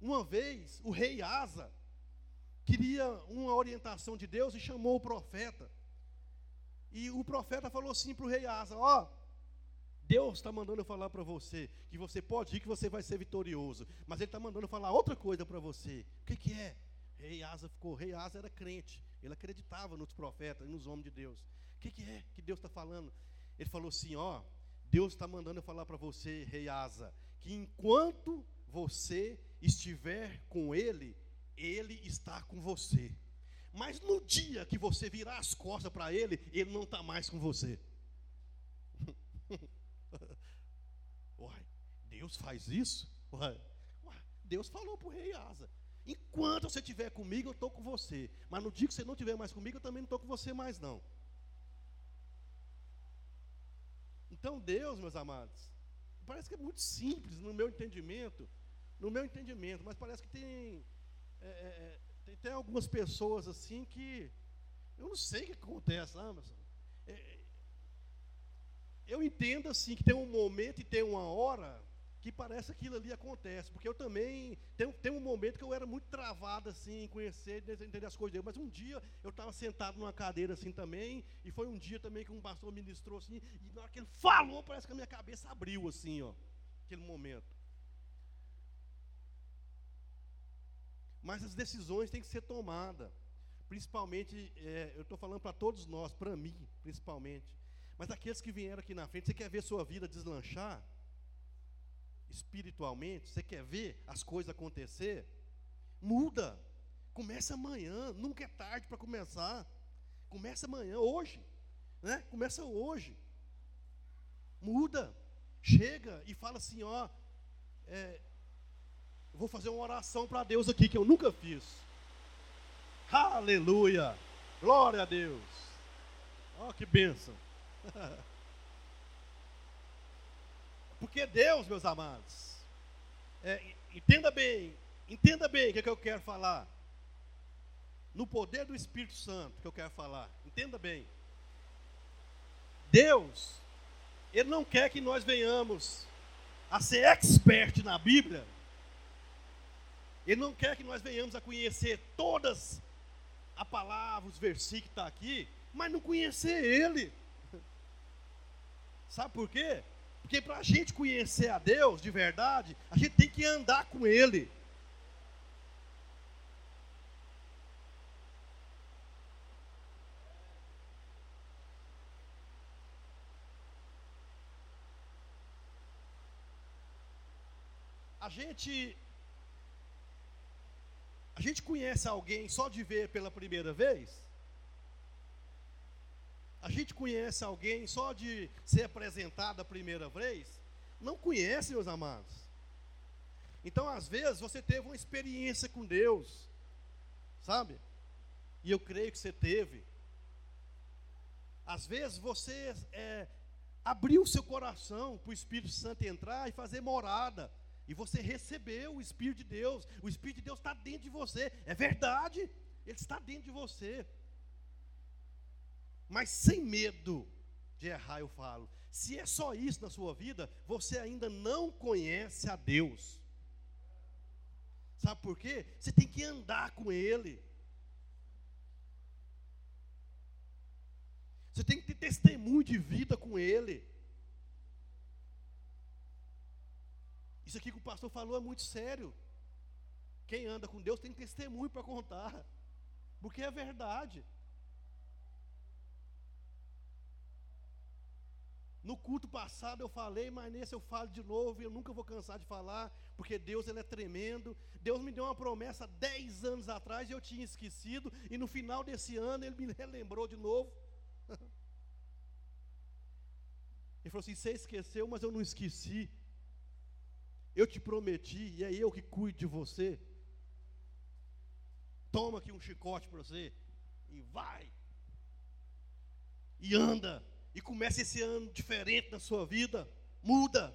Uma vez, o rei Asa queria uma orientação de Deus e chamou o profeta. E o profeta falou assim para o rei Asa: Ó, oh, Deus está mandando eu falar para você que você pode ir, que você vai ser vitorioso. Mas Ele está mandando falar outra coisa para você. O que, que é? Rei Asa ficou. Rei Asa era crente. Ele acreditava nos profetas, nos homens de Deus. O que, que é que Deus está falando? Ele falou assim: ó, Deus está mandando eu falar para você, Rei Asa, que enquanto você estiver com Ele, Ele está com você. Mas no dia que você virar as costas para Ele, Ele não está mais com você. <laughs> Uai, Deus faz isso? Uai, Deus falou para o rei Asa: enquanto você estiver comigo, eu estou com você. Mas no dia que você não estiver mais comigo, eu também não estou com você mais, não. Então, Deus, meus amados, parece que é muito simples no meu entendimento, no meu entendimento, mas parece que tem, é, é, é tem, algumas pessoas assim que eu não sei o que acontece, sabe? É, eu entendo assim que tem um momento e tem uma hora que parece que aquilo ali acontece. Porque eu também, tem, tem um momento que eu era muito travado assim, em conhecer, entender as coisas dele. Mas um dia eu estava sentado numa cadeira assim também, e foi um dia também que um pastor ministrou assim, e na hora que ele falou, parece que a minha cabeça abriu assim, ó, aquele momento. Mas as decisões têm que ser tomadas. Principalmente, é, eu estou falando para todos nós, para mim, principalmente. Mas aqueles que vieram aqui na frente, você quer ver sua vida deslanchar? Espiritualmente, você quer ver as coisas acontecer? Muda. Começa amanhã, nunca é tarde para começar. Começa amanhã, hoje. Né? Começa hoje. Muda. Chega e fala assim, ó. É, vou fazer uma oração para Deus aqui que eu nunca fiz. Aleluia! Glória a Deus! Ó, oh, que bênção! <laughs> Porque Deus, meus amados, é, entenda bem, entenda bem o que, é que eu quero falar. No poder do Espírito Santo que eu quero falar, entenda bem. Deus, Ele não quer que nós venhamos a ser expert na Bíblia. Ele não quer que nós venhamos a conhecer todas a palavra, os versículos que estão tá aqui, mas não conhecer Ele. <laughs> Sabe por quê? Porque para a gente conhecer a Deus de verdade, a gente tem que andar com Ele. A gente a gente conhece alguém só de ver pela primeira vez? A gente conhece alguém só de ser apresentado a primeira vez? Não conhece, meus amados. Então, às vezes, você teve uma experiência com Deus, sabe? E eu creio que você teve. Às vezes, você é, abriu seu coração para o Espírito Santo entrar e fazer morada. E você recebeu o Espírito de Deus. O Espírito de Deus está dentro de você. É verdade. Ele está dentro de você. Mas sem medo de errar, eu falo. Se é só isso na sua vida, você ainda não conhece a Deus. Sabe por quê? Você tem que andar com Ele. Você tem que ter testemunho de vida com Ele. Isso aqui que o pastor falou é muito sério. Quem anda com Deus tem testemunho para contar, porque é verdade. No culto passado eu falei, mas nesse eu falo de novo e eu nunca vou cansar de falar, porque Deus ele é tremendo. Deus me deu uma promessa dez anos atrás e eu tinha esquecido, e no final desse ano ele me relembrou de novo. <laughs> Ele falou assim: Você esqueceu, mas eu não esqueci. Eu te prometi, e é eu que cuido de você. Toma aqui um chicote para você, e vai. E anda. E começa esse ano diferente na sua vida. Muda.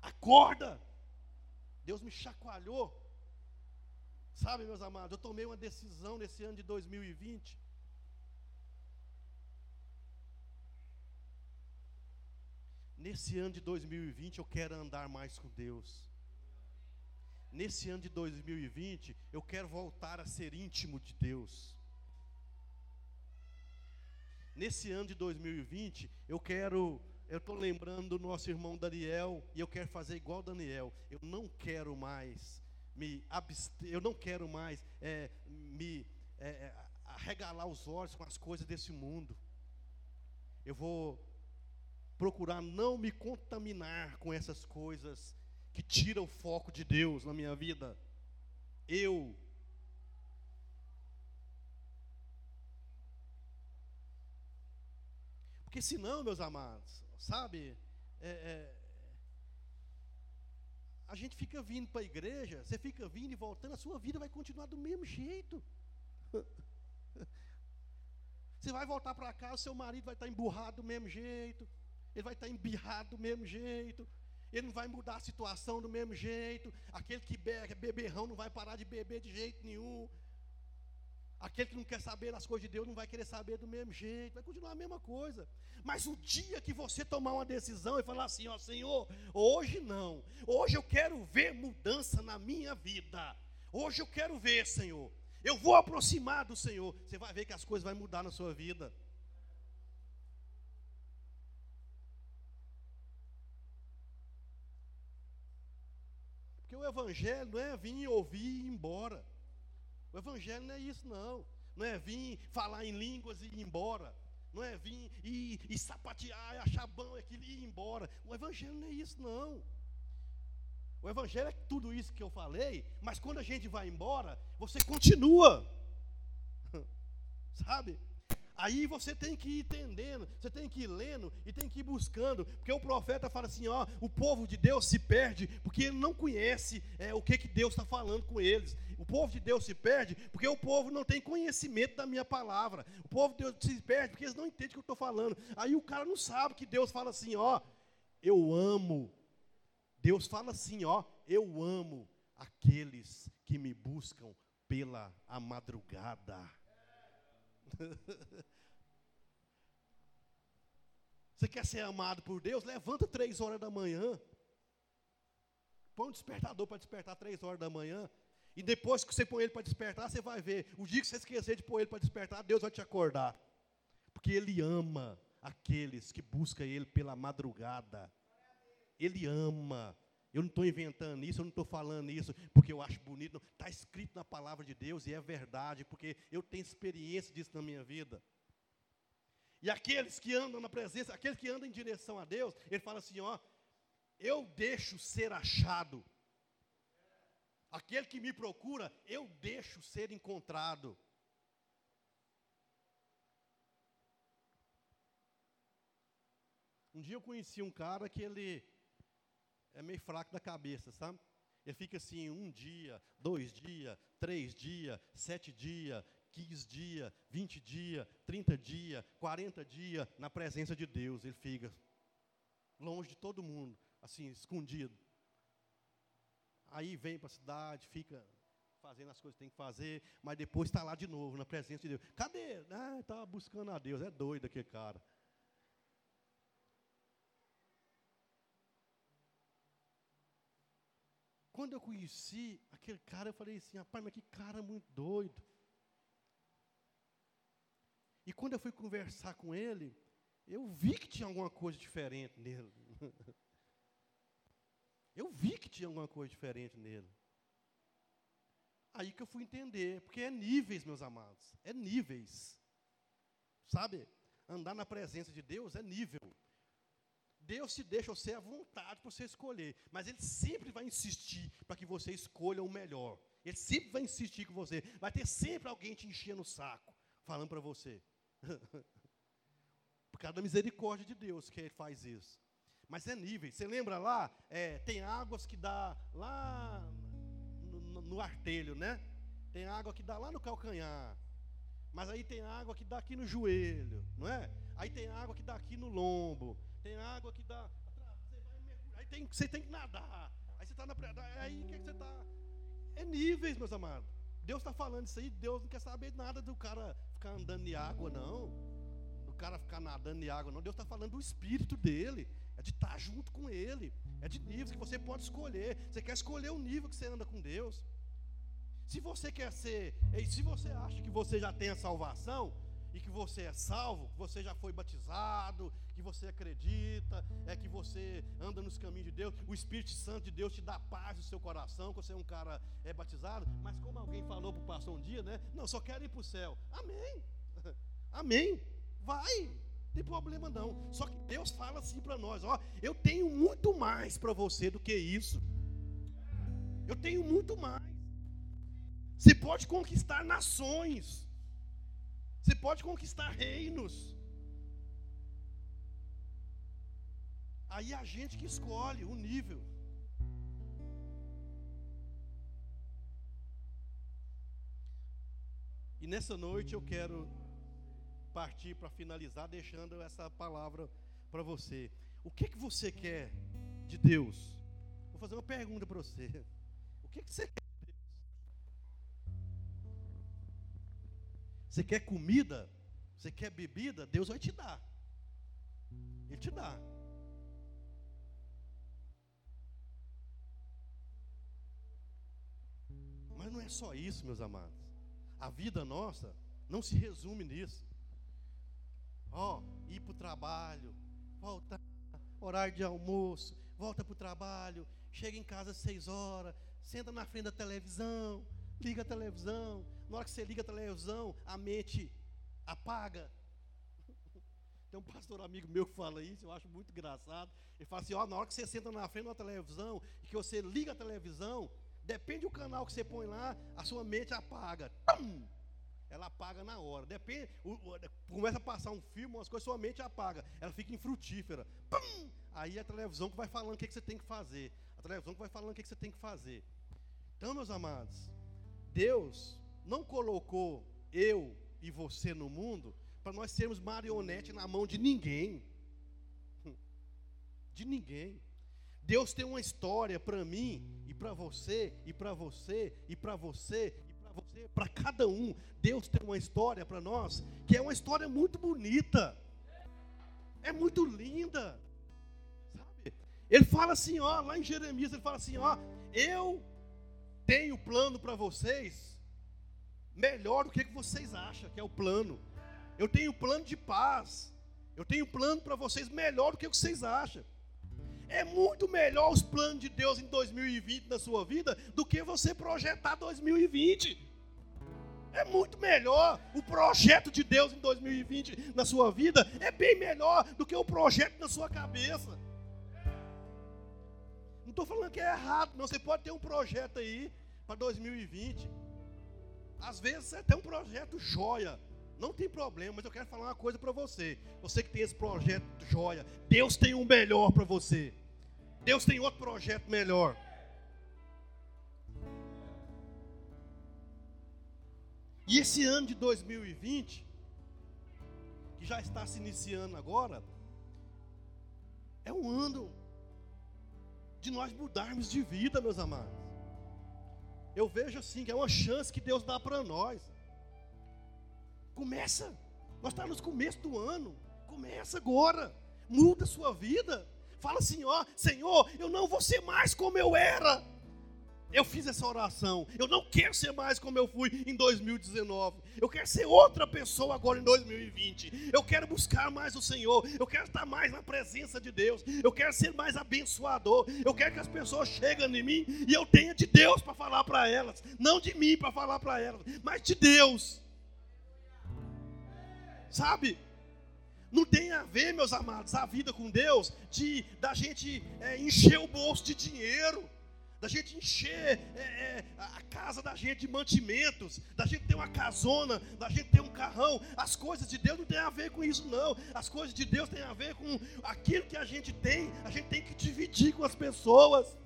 Acorda. Deus me chacoalhou. Sabe, meus amados, eu tomei uma decisão nesse ano de 2020 Nesse ano de 2020 eu quero andar mais com Deus. Nesse ano de 2020 eu quero voltar a ser íntimo de Deus. Nesse ano de 2020 eu quero, eu estou lembrando do nosso irmão Daniel e eu quero fazer igual Daniel. Eu não quero mais me abster, eu não quero mais é, me é, é arregalar os olhos com as coisas desse mundo. Eu vou procurar não me contaminar com essas coisas que tiram o foco de Deus na minha vida. Eu. Porque senão, meus amados, sabe, é, é, a gente fica vindo para a igreja, você fica vindo e voltando, a sua vida vai continuar do mesmo jeito. <laughs> Você vai voltar para casa, seu marido vai estar emburrado do mesmo jeito ele vai estar embirrado do mesmo jeito, ele não vai mudar a situação do mesmo jeito, aquele que é beberrão não vai parar de beber de jeito nenhum. Aquele que não quer saber das coisas de Deus não vai querer saber do mesmo jeito, vai continuar a mesma coisa. Mas o dia que você tomar uma decisão e falar assim, ó Senhor, hoje não, hoje eu quero ver mudança na minha vida. Hoje eu quero ver, Senhor. Eu vou aproximar do Senhor. Você vai ver que as coisas vão mudar na sua vida. Porque o Evangelho não é vir ouvir e ir embora. O Evangelho não é isso, não. Não é vir falar em línguas e ir embora. Não é vir e, e sapatear achar bom aquilo e ir embora. O Evangelho não é isso, não. O Evangelho é tudo isso que eu falei, mas quando a gente vai embora, você continua. <laughs> Sabe? Aí você tem que ir entendendo, você tem que ir lendo e tem que ir buscando, porque o profeta fala assim: ó, o povo de Deus se perde porque ele não conhece é, o que, que Deus está falando com eles. O povo de Deus se perde porque o povo não tem conhecimento da minha palavra. O povo de Deus se perde porque eles não entendem o que eu estou falando. Aí o cara não sabe que Deus fala assim: ó, eu amo. Deus fala assim: ó, eu amo aqueles que me buscam pela a madrugada. <laughs> Você quer ser amado por Deus? Levanta três horas da manhã. Põe um despertador para despertar três horas da manhã. E depois que você põe ele para despertar, você vai ver. O dia que você esquecer de pôr ele para despertar, Deus vai te acordar. Porque Ele ama aqueles que buscam Ele pela madrugada. Ele ama. Eu não estou inventando isso, eu não estou falando isso porque eu acho bonito. Está escrito na palavra de Deus e é verdade, porque eu tenho experiência disso na minha vida. E aqueles que andam na presença, aqueles que andam em direção a Deus, ele fala assim: ó, eu deixo ser achado. Aquele que me procura, eu deixo ser encontrado. Um dia eu conheci um cara que ele é meio fraco da cabeça, sabe? Ele fica assim um dia, dois dias, três dias, sete dias, quinze dias, vinte dias, trinta dias, quarenta dias na presença de Deus. Ele fica longe de todo mundo, assim, escondido. Aí vem para a cidade, fica fazendo as coisas que tem que fazer, mas depois está lá de novo, na presença de Deus. Cadê? Ah, estava buscando a Deus. É doido aquele cara. Quando eu conheci aquele cara, eu falei assim, rapaz, mas que cara muito doido. E quando eu fui conversar com ele, eu vi que tinha alguma coisa diferente nele. <laughs> Eu vi que tinha alguma coisa diferente nele. Aí que eu fui entender, porque é níveis, meus amados, é níveis. Sabe? Andar na presença de Deus é nível. Deus te deixa você à vontade para você escolher, mas Ele sempre vai insistir para que você escolha o melhor. Ele sempre vai insistir com você. Vai ter sempre alguém te enchendo o saco, falando para você. <laughs> Por causa da misericórdia de Deus que Ele faz isso. Mas é nível. Você lembra lá? É, tem águas que dá lá no, no, no artelho, né? Tem água que dá lá no calcanhar. Mas aí tem água que dá aqui no joelho, não é? Aí tem água que dá aqui no lombo tem água que dá. Você vai mergulhar, aí tem, você tem que nadar. Aí você está na praia. Aí o que, é que você está? É níveis, meus amados. Deus está falando isso aí, Deus não quer saber nada do cara ficar andando em água, não. Do cara ficar nadando em água, não. Deus está falando do espírito dele. É de estar tá junto com ele. É de níveis que você pode escolher. Você quer escolher o nível que você anda com Deus. Se você quer ser, se você acha que você já tem a salvação, e que você é salvo, que você já foi batizado, que você acredita, é que você anda nos caminhos de Deus, o Espírito Santo de Deus te dá paz no seu coração, que você é um cara é batizado, mas como alguém falou para o pastor um dia, né? Não, só quero ir para o céu. Amém. <laughs> Amém. Vai. Não tem problema não. Só que Deus fala assim para nós, ó, eu tenho muito mais para você do que isso. Eu tenho muito mais. Você pode conquistar nações. Você pode conquistar reinos. Aí a gente que escolhe o nível. E nessa noite eu quero partir para finalizar deixando essa palavra para você. O que que você quer de Deus? Vou fazer uma pergunta para você. O que que você quer Você quer comida? Você quer bebida? Deus vai te dar. Ele te dá. Mas não é só isso, meus amados. A vida nossa não se resume nisso. Ó, oh, ir para o trabalho, voltar, horário de almoço, volta para o trabalho, chega em casa às seis horas, senta na frente da televisão, liga a televisão. Na hora que você liga a televisão, a mente apaga. <laughs> Tem um pastor amigo meu que fala isso, eu acho muito engraçado. Ele fala assim: ó, na hora que você senta na frente da televisão e que você liga a televisão, depende do canal que você põe lá, a sua mente apaga. Tum! Ela apaga na hora. Depende, começa a passar um filme, umas coisas, sua mente apaga. Ela fica infrutífera. Pum! Aí é a televisão que vai falando o que, que você tem que fazer. A televisão que vai falando o que, que você tem que fazer. Então, meus amados, Deus não colocou eu e você no mundo para nós sermos marionete na mão de ninguém. De ninguém. Deus tem uma história para mim e para você e para você e para você e para você, para cada um. Deus tem uma história para nós que é uma história muito bonita. É muito linda. Sabe? Ele fala assim, ó, lá em Jeremias, ele fala assim, ó, eu tenho plano para vocês melhor do que, vocês acham que é o plano. Eu tenho plano de paz. Eu tenho plano para vocês melhor do o que vocês acham. É muito melhor os planos de Deus em 2020 na sua vida do que você projetar 2020. É muito melhor o projeto de Deus em 2020 na sua vida. É bem melhor do que o projeto na sua cabeça. Não estou falando que é errado, não. Você pode ter um projeto aí para 2020. Às vezes é até um projeto joia. Não tem problema, mas eu quero falar uma coisa para você. Você que tem esse projeto joia, Deus tem um melhor para você. Deus tem outro projeto melhor. E esse ano de 2020, que já está se iniciando agora, é um ano de nós mudarmos de vida, meus amados. Eu vejo assim que é uma chance que Deus dá para nós. Começa. Nós estamos no começo do ano. Começa agora. Muda a sua vida. Fala assim, ó, Senhor, eu não vou ser mais como eu era. Eu fiz essa oração. Eu não quero ser mais como eu fui em 2019. Eu quero ser outra pessoa agora em 2020. Eu quero buscar mais o Senhor. Eu quero estar mais na presença de Deus. Eu quero ser mais abençoador. Eu quero que as pessoas cheguem em mim e eu tenha de Deus para falar para elas. Não de mim para falar para elas, mas de Deus. Sabe? Não tem a ver, meus amados, a vida com Deus, de da gente é, encher o bolso de dinheiro, da gente encher é, é, a casa da gente de mantimentos, da gente ter uma casona, da gente ter um carrão. As coisas de Deus não tem a ver com isso, não. As coisas de Deus têm a ver com aquilo que a gente tem, a gente tem que dividir com as pessoas.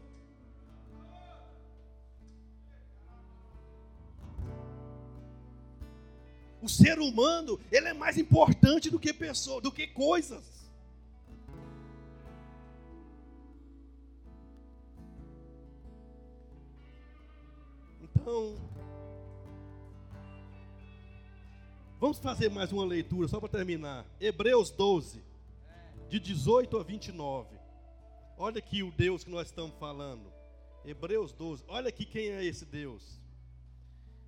O ser humano, ele é mais importante do que pessoa, do que coisas. Então, vamos fazer mais uma leitura só para terminar. Hebreus 12, de 18 a 29. Olha aqui o Deus que nós estamos falando. Hebreus 12. Olha aqui quem é esse Deus.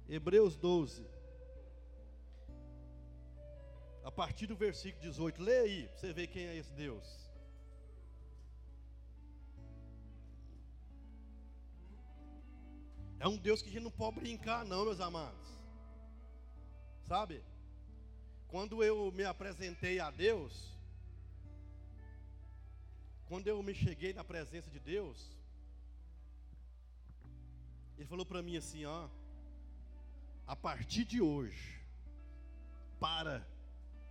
Hebreus 12, a partir do versículo 18. Lê aí, para você ver quem é esse Deus. É um Deus que a gente não pode brincar, não, meus amados. Sabe? Quando eu me apresentei a Deus, quando eu me cheguei na presença de Deus, Ele falou para mim assim: ó, a partir de hoje, para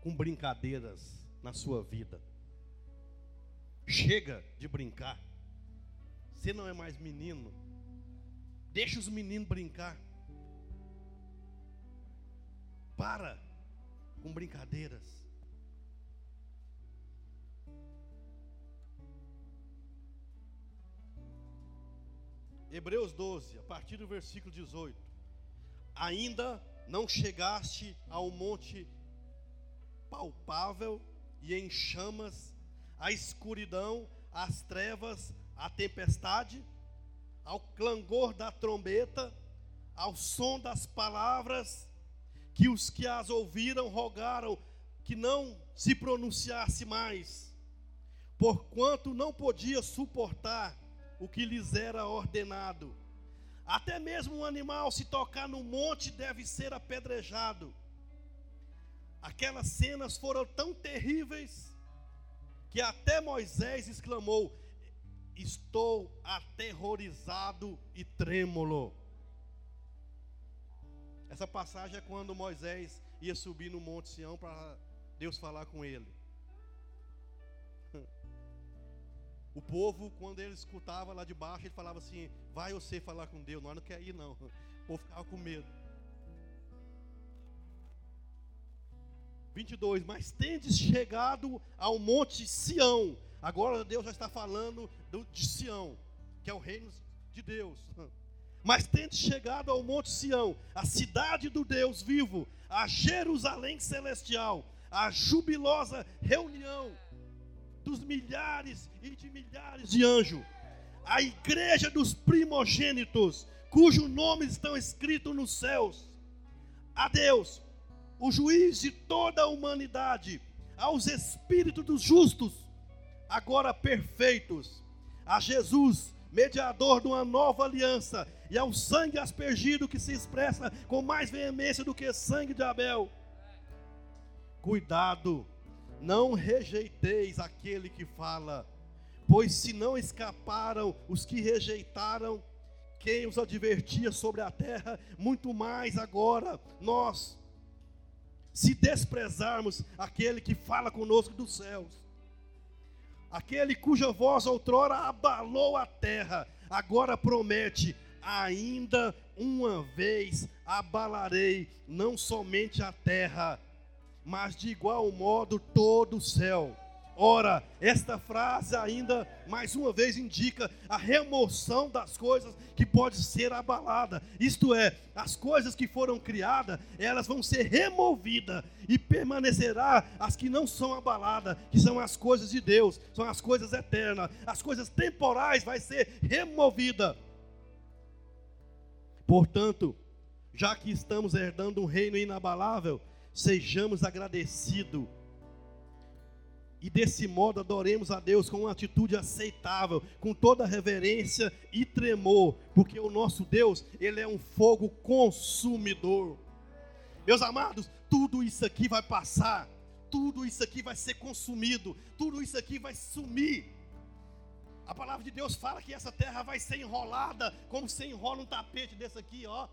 com brincadeiras na sua vida. Chega de brincar. Você não é mais menino. Deixa os meninos brincar. Para com brincadeiras. Hebreus 12, a partir do versículo 18. Ainda não chegaste ao monte palpável e em chamas, a escuridão, as trevas, a tempestade, ao clangor da trombeta, ao som das palavras, que os que as ouviram rogaram que não se pronunciasse mais, porquanto não podia suportar o que lhes era ordenado. Até mesmo um animal, se tocar no monte, deve ser apedrejado. Aquelas cenas foram tão terríveis que até Moisés exclamou: Estou aterrorizado e trêmulo. Essa passagem é quando Moisés ia subir no Monte Sião para Deus falar com ele. <laughs> O povo, quando ele escutava lá de baixo, ele falava assim: Vai você falar com Deus, nós não quer ir, não. <laughs> O povo ficava com medo. 22, mas tendes chegado ao monte Sião. Agora Deus já está falando do, de Sião, que é o reino de Deus. <laughs> Mas tendes chegado ao monte Sião, a cidade do Deus vivo, a Jerusalém celestial, a jubilosa reunião dos milhares e de milhares de anjos, a igreja dos primogênitos, cujos nomes estão escritos nos céus. A Deus, o juiz de toda a humanidade, aos espíritos dos justos, agora perfeitos, a Jesus, mediador de uma nova aliança, e ao sangue aspergido que se expressa com mais veemência do que sangue de Abel. Cuidado, não rejeiteis aquele que fala, pois se não escaparam os que rejeitaram, quem os advertia sobre a terra, muito mais agora nós se desprezarmos aquele que fala conosco dos céus, aquele cuja voz outrora abalou a terra, agora promete: ainda uma vez abalarei não somente a terra, mas de igual modo todo o céu. Ora, esta frase ainda mais uma vez indica a remoção das coisas que pode ser abalada. Isto é, as coisas que foram criadas, elas vão ser removidas e permanecerá as que não são abaladas, que são as coisas de Deus, são as coisas eternas. As coisas temporais vai ser removida. Portanto, já que estamos herdando um reino inabalável, sejamos agradecidos e desse modo adoremos a Deus com uma atitude aceitável, com toda reverência e tremor, porque o nosso Deus, ele é um fogo consumidor. Meus amados, tudo isso aqui vai passar, tudo isso aqui vai ser consumido, tudo isso aqui vai sumir. A palavra de Deus fala que essa terra vai ser enrolada, como se enrola um tapete desse aqui, ó.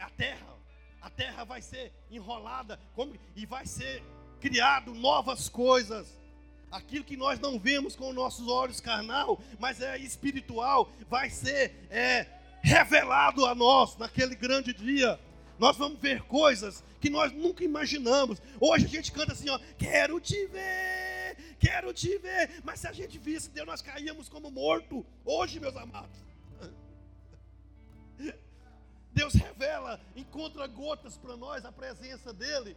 A terra, a terra vai ser enrolada como, e vai ser criado novas coisas. Aquilo que nós não vemos com nossos olhos carnal, mas é espiritual, vai ser é, revelado a nós naquele grande dia. Nós vamos ver coisas que nós nunca imaginamos. Hoje a gente canta assim, ó, quero te ver, quero te ver. Mas se a gente visse Deus, nós caíamos como morto. Hoje, meus amados. <laughs> Deus revela, encontra gotas para nós a presença dele.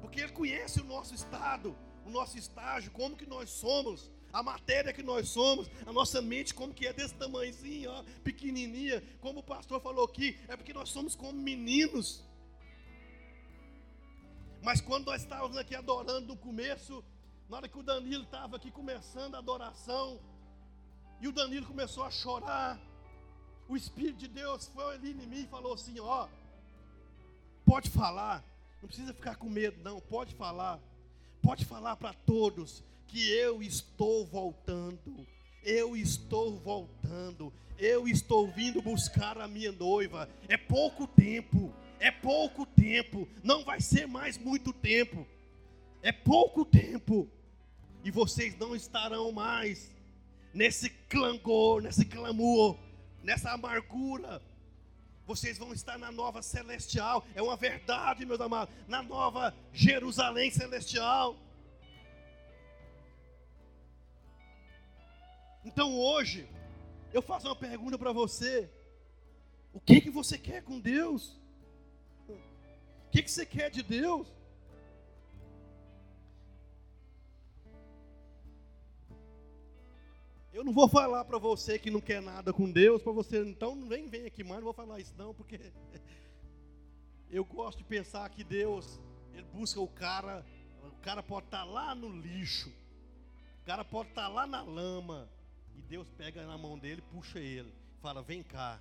Porque Ele conhece o nosso estado, o nosso estágio, como que nós somos, a matéria que nós somos, a nossa mente como que é desse tamanhozinho, ó, pequenininha, como o pastor falou aqui, é porque nós somos como meninos. Mas quando nós estávamos aqui adorando no começo, na hora que o Danilo estava aqui começando a adoração, e o Danilo começou a chorar, o Espírito de Deus foi ali em mim e falou assim: Ó, pode falar, não precisa ficar com medo, não. Pode falar. Pode falar para todos que eu estou voltando. Eu estou voltando. Eu estou vindo buscar a minha noiva. É pouco tempo. É pouco tempo. Não vai ser mais muito tempo. É pouco tempo. E vocês não estarão mais nesse clangor, nesse clamor, nessa amargura, vocês vão estar na nova celestial. É uma verdade, meus amados. Na nova Jerusalém celestial. Então hoje, eu faço uma pergunta para você. O que que você quer com Deus? O que, que você quer de Deus? Eu não vou falar para você que não quer nada com Deus, para você, então nem vem aqui mais, não vou falar isso não, porque <laughs> eu gosto de pensar que Deus, ele busca o cara, o cara pode estar tá lá no lixo, o cara pode estar tá lá na lama, e Deus pega na mão dele, puxa ele, fala: "Vem cá".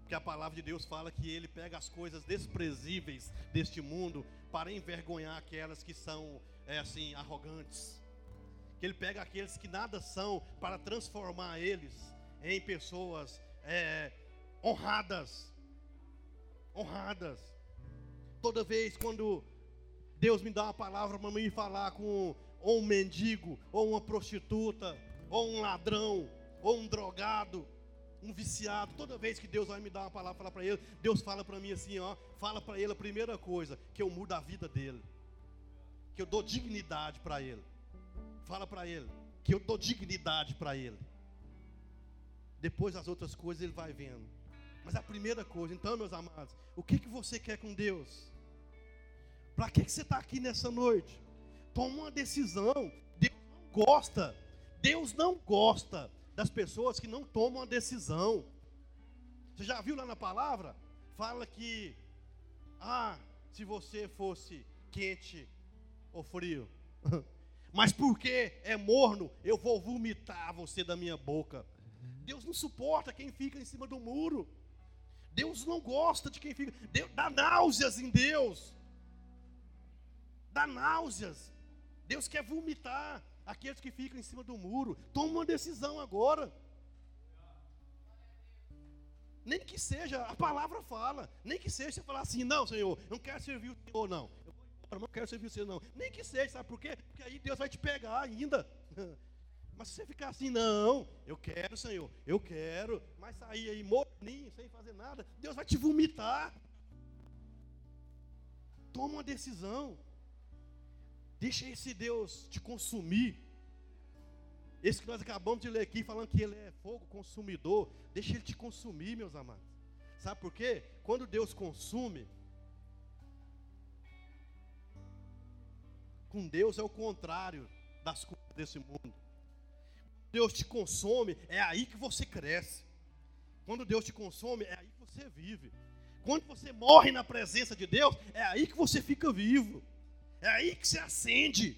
Porque a palavra de Deus fala que ele pega as coisas desprezíveis deste mundo para envergonhar aquelas que são é assim arrogantes que ele pega aqueles que nada são para transformar eles em pessoas é, honradas. Honradas. Toda vez quando Deus me dá uma palavra para me falar com ou um mendigo, ou uma prostituta, ou um ladrão, ou um drogado, um viciado, toda vez que Deus vai me dar uma palavra falar para ele, Deus fala para mim assim, ó, fala para ele a primeira coisa, que eu mudo a vida dele. Que eu dou dignidade para ele. Fala para ele que eu dou dignidade para ele. Depois as outras coisas ele vai vendo. Mas a primeira coisa, então, meus amados, o que, que você quer com Deus? Para que, que você está aqui nessa noite? Toma uma decisão. Deus não gosta. Deus não gosta das pessoas que não tomam uma decisão. Você já viu lá na palavra? Fala que, ah, se você fosse quente ou frio. <laughs> mas porque é morno, eu vou vomitar você da minha boca. Deus não suporta quem fica em cima do muro. Deus não gosta de quem fica. Deus, dá náuseas em Deus. Dá náuseas. Deus quer vomitar aqueles que ficam em cima do muro. Toma uma decisão agora. Nem que seja, a palavra fala. Nem que seja você falar assim, não, Senhor, eu não quero servir o Senhor, não não quero servir você não. Nem que seja, sabe por quê? Porque aí Deus vai te pegar ainda. <laughs> Mas se você ficar assim, não, eu quero, Senhor, eu quero, mas sair aí morninho, sem fazer nada, Deus vai te vomitar. Toma uma decisão. Deixa esse Deus te consumir. Esse que nós acabamos de ler aqui, falando que ele é fogo consumidor, deixa ele te consumir, meus amados. Sabe por quê? Quando Deus consome, Com Deus é o contrário das coisas desse mundo. Deus te consome, é aí que você cresce. Quando Deus te consome, é aí que você vive. Quando você morre na presença de Deus, é aí que você fica vivo. É aí que você acende.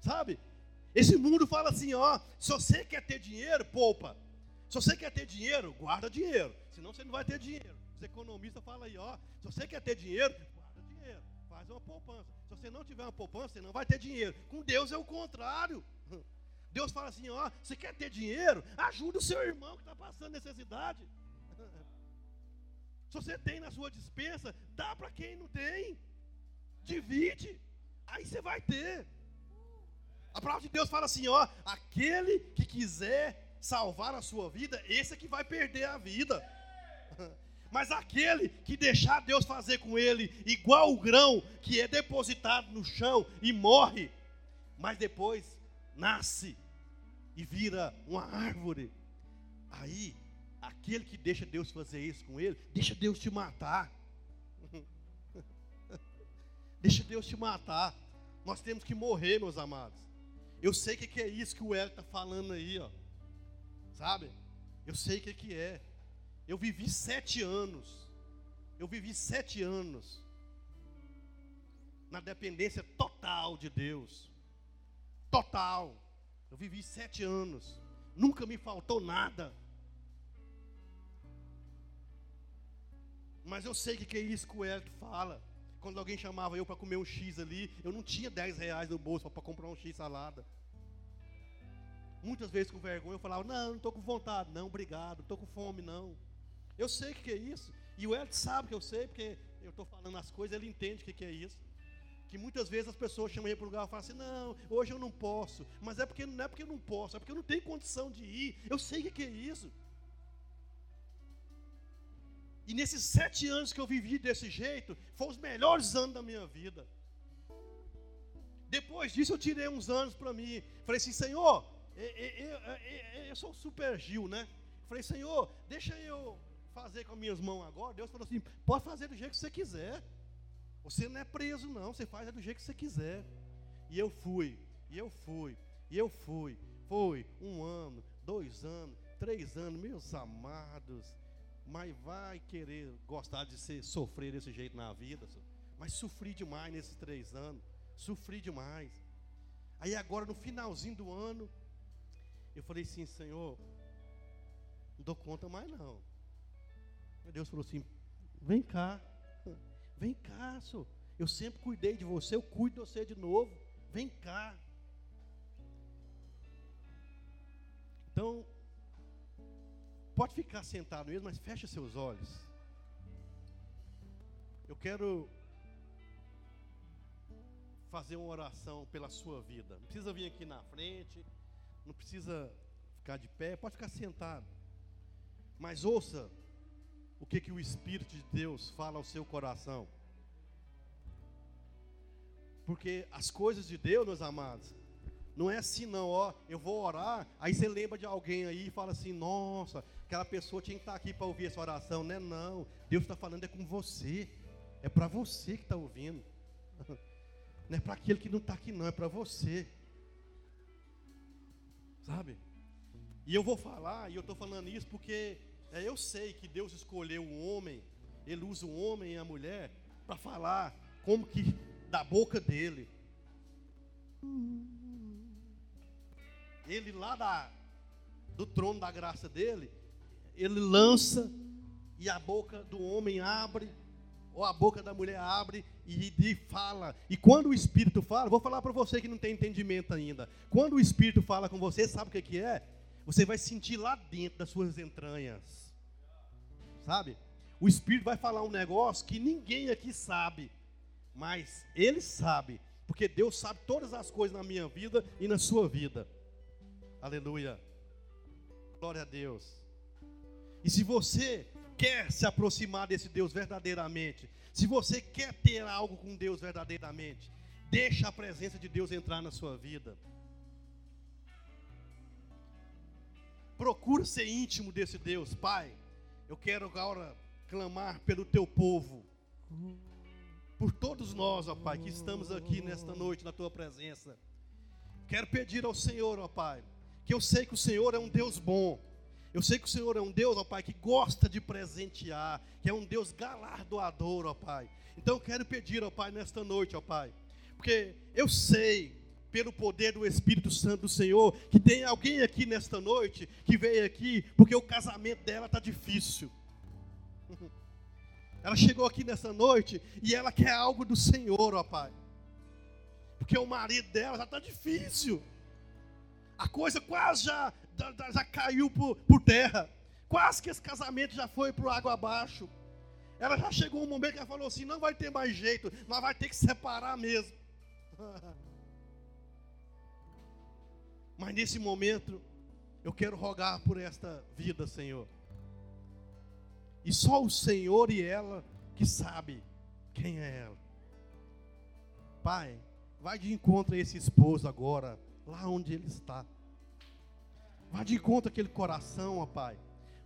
Sabe? Esse mundo fala assim, ó, se você quer ter dinheiro, poupa. Se você quer ter dinheiro, guarda dinheiro. Senão você não vai ter dinheiro. Os economistas falam aí, ó, se você quer ter dinheiro. Faz uma poupança. Se você não tiver uma poupança, você não vai ter dinheiro. Com Deus é o contrário. <laughs> Deus fala assim: ó, você quer ter dinheiro? Ajude o seu irmão que está passando necessidade. <laughs> Se você tem na sua dispensa, dá para quem não tem. Divide. Aí você vai ter. A palavra de Deus fala assim: ó, aquele que quiser salvar a sua vida, esse é que vai perder a vida. <laughs> Mas aquele que deixar Deus fazer com ele, igual o grão que é depositado no chão e morre, mas depois nasce e vira uma árvore. Aí, aquele que deixa Deus fazer isso com ele, deixa Deus te matar. <laughs> deixa Deus te matar. Nós temos que morrer, meus amados. Eu sei o que é isso que o Hélio está falando aí, ó. Sabe? Eu sei o que é. Eu vivi sete anos. Eu vivi sete anos na dependência total de Deus. Total. Eu vivi sete anos. Nunca me faltou nada. Mas eu sei que, que é isso que o Hélio fala. Quando alguém chamava eu para comer um X ali, eu não tinha 10 reais no bolso para comprar um X salada. Muitas vezes com vergonha eu falava, não, não estou com vontade, não, obrigado, estou com fome, não. Eu sei o que é isso. E o Ed sabe que eu sei, porque eu estou falando as coisas, ele entende o que é isso. Que muitas vezes as pessoas chamam ele para o lugar e falam assim, não, hoje eu não posso. Mas é porque não é porque eu não posso, é porque eu não tenho condição de ir. Eu sei o que é isso. E nesses sete anos que eu vivi desse jeito, foram os melhores anos da minha vida. Depois disso eu tirei uns anos para mim. Falei assim, Senhor, eu, eu, eu, eu sou um super Gil, né? Falei, Senhor, deixa eu fazer com as minhas mãos agora? Deus falou assim: pode fazer do jeito que você quiser. Você não é preso, não. Você faz do jeito que você quiser. E eu fui, e eu fui, e eu fui. Foi um ano, dois anos, três anos, meus amados. Mas vai querer gostar de ser, sofrer desse jeito na vida. Mas sofri demais nesses três anos. Sofri demais. Aí agora no finalzinho do ano, eu falei assim, Senhor, não dou conta mais não. Deus falou assim, vem cá, vem cá, senhor. Eu sempre cuidei de você, eu cuido de você de novo. Vem cá. Então, pode ficar sentado mesmo, mas fecha seus olhos. Eu quero fazer uma oração pela sua vida. Não precisa vir aqui na frente, não precisa ficar de pé, pode ficar sentado. Mas ouça o que, que o Espírito de Deus fala ao seu coração. Porque as coisas de Deus, meus amados, não é assim não, ó, eu vou orar, aí você lembra de alguém aí e fala assim, nossa, aquela pessoa tinha que estar aqui para ouvir essa oração, não é não, Deus está falando é com você, é para você que está ouvindo. <laughs> Não é para aquele que não está aqui, não, é para você. Sabe? E eu vou falar, e eu estou falando isso porque é, eu sei que Deus escolheu o homem, Ele usa o homem e a mulher para falar como que da boca dele. Ele lá da, do trono da graça dele, ele lança e a boca do homem abre ou a boca da mulher abre e, e fala. E quando o Espírito fala, vou falar para você que não tem entendimento ainda. Quando o Espírito fala com você, sabe o que, que é? Você vai sentir lá dentro das suas entranhas. Sabe? O Espírito vai falar um negócio que ninguém aqui sabe. Mas ele sabe. Porque Deus sabe todas as coisas na minha vida e na sua vida. Aleluia. Glória a Deus. E se você quer se aproximar desse Deus verdadeiramente, se você quer ter algo com Deus verdadeiramente, deixa a presença de Deus entrar na sua vida. Procura ser íntimo desse Deus, Pai. Eu quero agora clamar pelo teu povo, por todos nós, ó Pai, que estamos aqui nesta noite na tua presença. Quero pedir ao Senhor, ó Pai, que eu sei que o Senhor é um Deus bom eu sei que o Senhor é um Deus, ó Pai, que gosta de presentear, que é um Deus galardoador, ó Pai. Então eu quero pedir, ó Pai, nesta noite, ó Pai, porque eu sei, pelo poder do Espírito Santo do Senhor, que tem alguém aqui nesta noite que veio aqui porque o casamento dela está difícil. <laughs> Ela chegou aqui nessa noite e ela quer algo do Senhor, ó Pai. Porque o marido dela já está difícil. A coisa quase já já caiu por, por terra. Quase que esse casamento já foi para água abaixo. Ela já chegou um momento que ela falou assim: não vai ter mais jeito, nós vai ter que separar mesmo. <laughs> Mas nesse momento, eu quero rogar por esta vida, Senhor. E só o Senhor e ela que sabe quem é ela. Pai, vai de encontro a esse esposo agora, lá onde ele está. Vá de encontro aquele coração, ó Pai.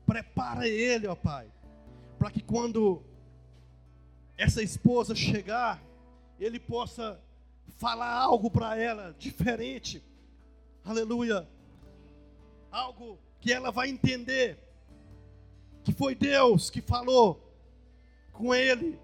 Prepara ele, ó Pai. Para que quando essa esposa chegar, ele possa falar algo para ela diferente. Aleluia. Algo que ela vai entender que foi Deus que falou com ele.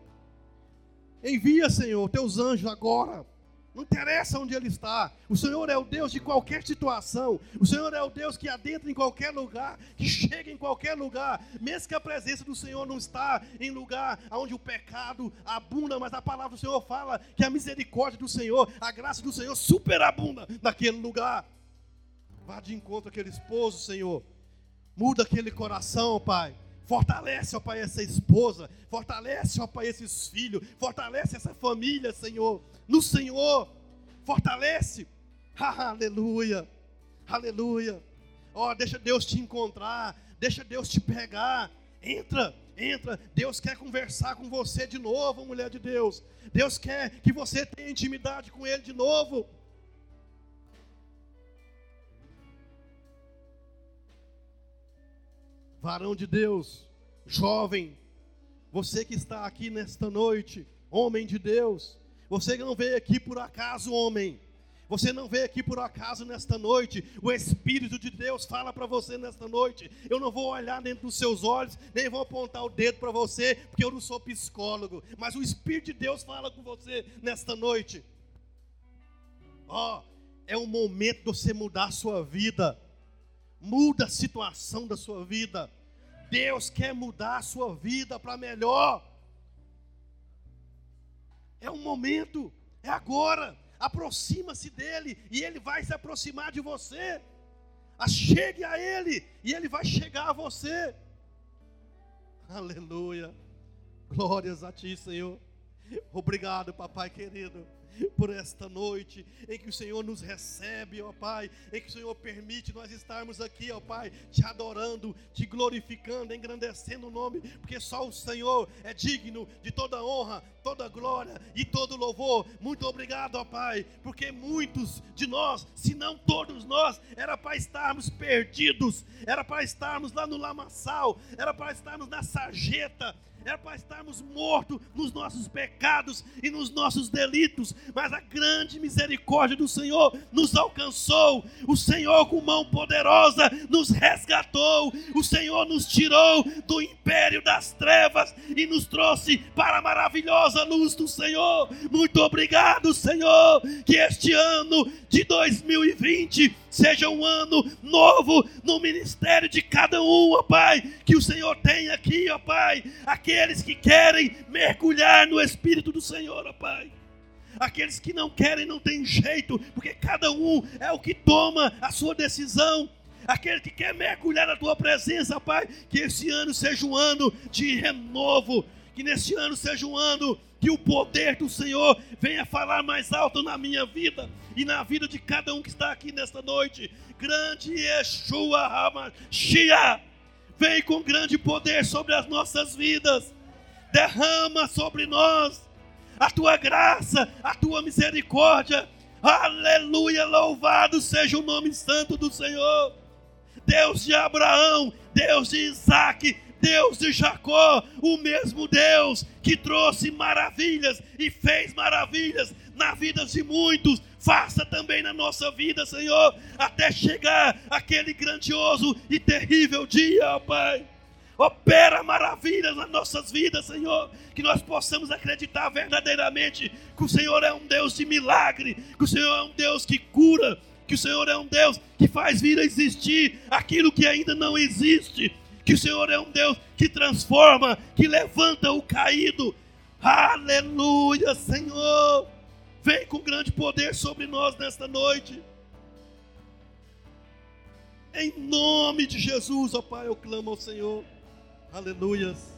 Envia, Senhor, teus anjos agora não interessa onde ele está. O Senhor é o Deus de qualquer situação. O Senhor é o Deus que adentra em qualquer lugar, que chega em qualquer lugar. Mesmo que a presença do Senhor não está em lugar onde o pecado abunda, mas a palavra do Senhor fala que a misericórdia do Senhor, a graça do Senhor superabunda naquele lugar. Vá de encontro àquele esposo, Senhor. Muda aquele coração, Pai. Fortalece, ó Pai, essa esposa. Fortalece, ó Pai, esses filhos. Fortalece essa família, Senhor no Senhor. Fortalece. Aleluia. Aleluia. Ó, oh, deixa Deus te encontrar, deixa Deus te pegar. Entra, entra. Deus quer conversar com você de novo, mulher de Deus. Deus quer que você tenha intimidade com Ele de novo. Varão de Deus, jovem, você que está aqui nesta noite, homem de Deus. Você não veio aqui por acaso, homem. Você não veio aqui por acaso nesta noite. O Espírito de Deus fala para você nesta noite. Eu não vou olhar dentro dos seus olhos, nem vou apontar o dedo para você, porque eu não sou psicólogo. Mas o Espírito de Deus fala com você nesta noite. Ó, oh, é o momento de você mudar a sua vida. Muda a situação da sua vida. Deus quer mudar a sua vida para melhor. É um momento, é agora aproxima-se dele e ele vai se aproximar de você. Chegue a ele e ele vai chegar a você. Aleluia. Glórias a ti, Senhor. Obrigado, papai querido por esta noite, em que o Senhor nos recebe, ó Pai, em que o Senhor permite nós estarmos aqui, ó Pai, te adorando, te glorificando, engrandecendo o nome, porque só o Senhor é digno de toda honra, toda glória e todo louvor. Muito obrigado, ó Pai, porque muitos de nós, se não todos nós, era para estarmos perdidos, era para estarmos lá no lamaçal, era para estarmos na sarjeta, era para estarmos mortos nos nossos pecados e nos nossos delitos, mas a grande misericórdia do Senhor nos alcançou. O Senhor, com mão poderosa, nos resgatou. O Senhor nos tirou do império das trevas e nos trouxe para a maravilhosa luz do Senhor. Muito obrigado, Senhor, que este ano de 2020 seja um ano novo no ministério de cada um, ó Pai, que o Senhor tem aqui, ó Pai, aqueles que querem mergulhar no Espírito do Senhor, ó Pai. Aqueles que não querem, não tem jeito, porque cada um é o que toma a sua decisão. Aquele que quer mergulhar na tua presença, Pai, que esse ano seja um ano de renovo, que nesse ano seja um ano que o poder do Senhor venha falar mais alto na minha vida e na vida de cada um que está aqui nesta noite. Grande Yeshua Hamashia, vem com grande poder sobre as nossas vidas, derrama sobre nós a tua graça, a tua misericórdia. Aleluia, louvado seja o nome santo do Senhor. Deus de Abraão, Deus de Isaac, Deus de Jacó, o mesmo Deus que trouxe maravilhas e fez maravilhas na vida de muitos, faça também na nossa vida, Senhor, até chegar aquele grandioso e terrível dia, ó Pai. Opera maravilhas nas nossas vidas, Senhor. Que nós possamos acreditar verdadeiramente que o Senhor é um Deus de milagre, que o Senhor é um Deus que cura, que o Senhor é um Deus que faz vir a existir aquilo que ainda não existe que o Senhor é um Deus que transforma, que levanta o caído. Aleluia, Senhor. Vem com grande poder sobre nós nesta noite. Em nome de Jesus, ó Pai, eu clamo ao Senhor. Aleluias.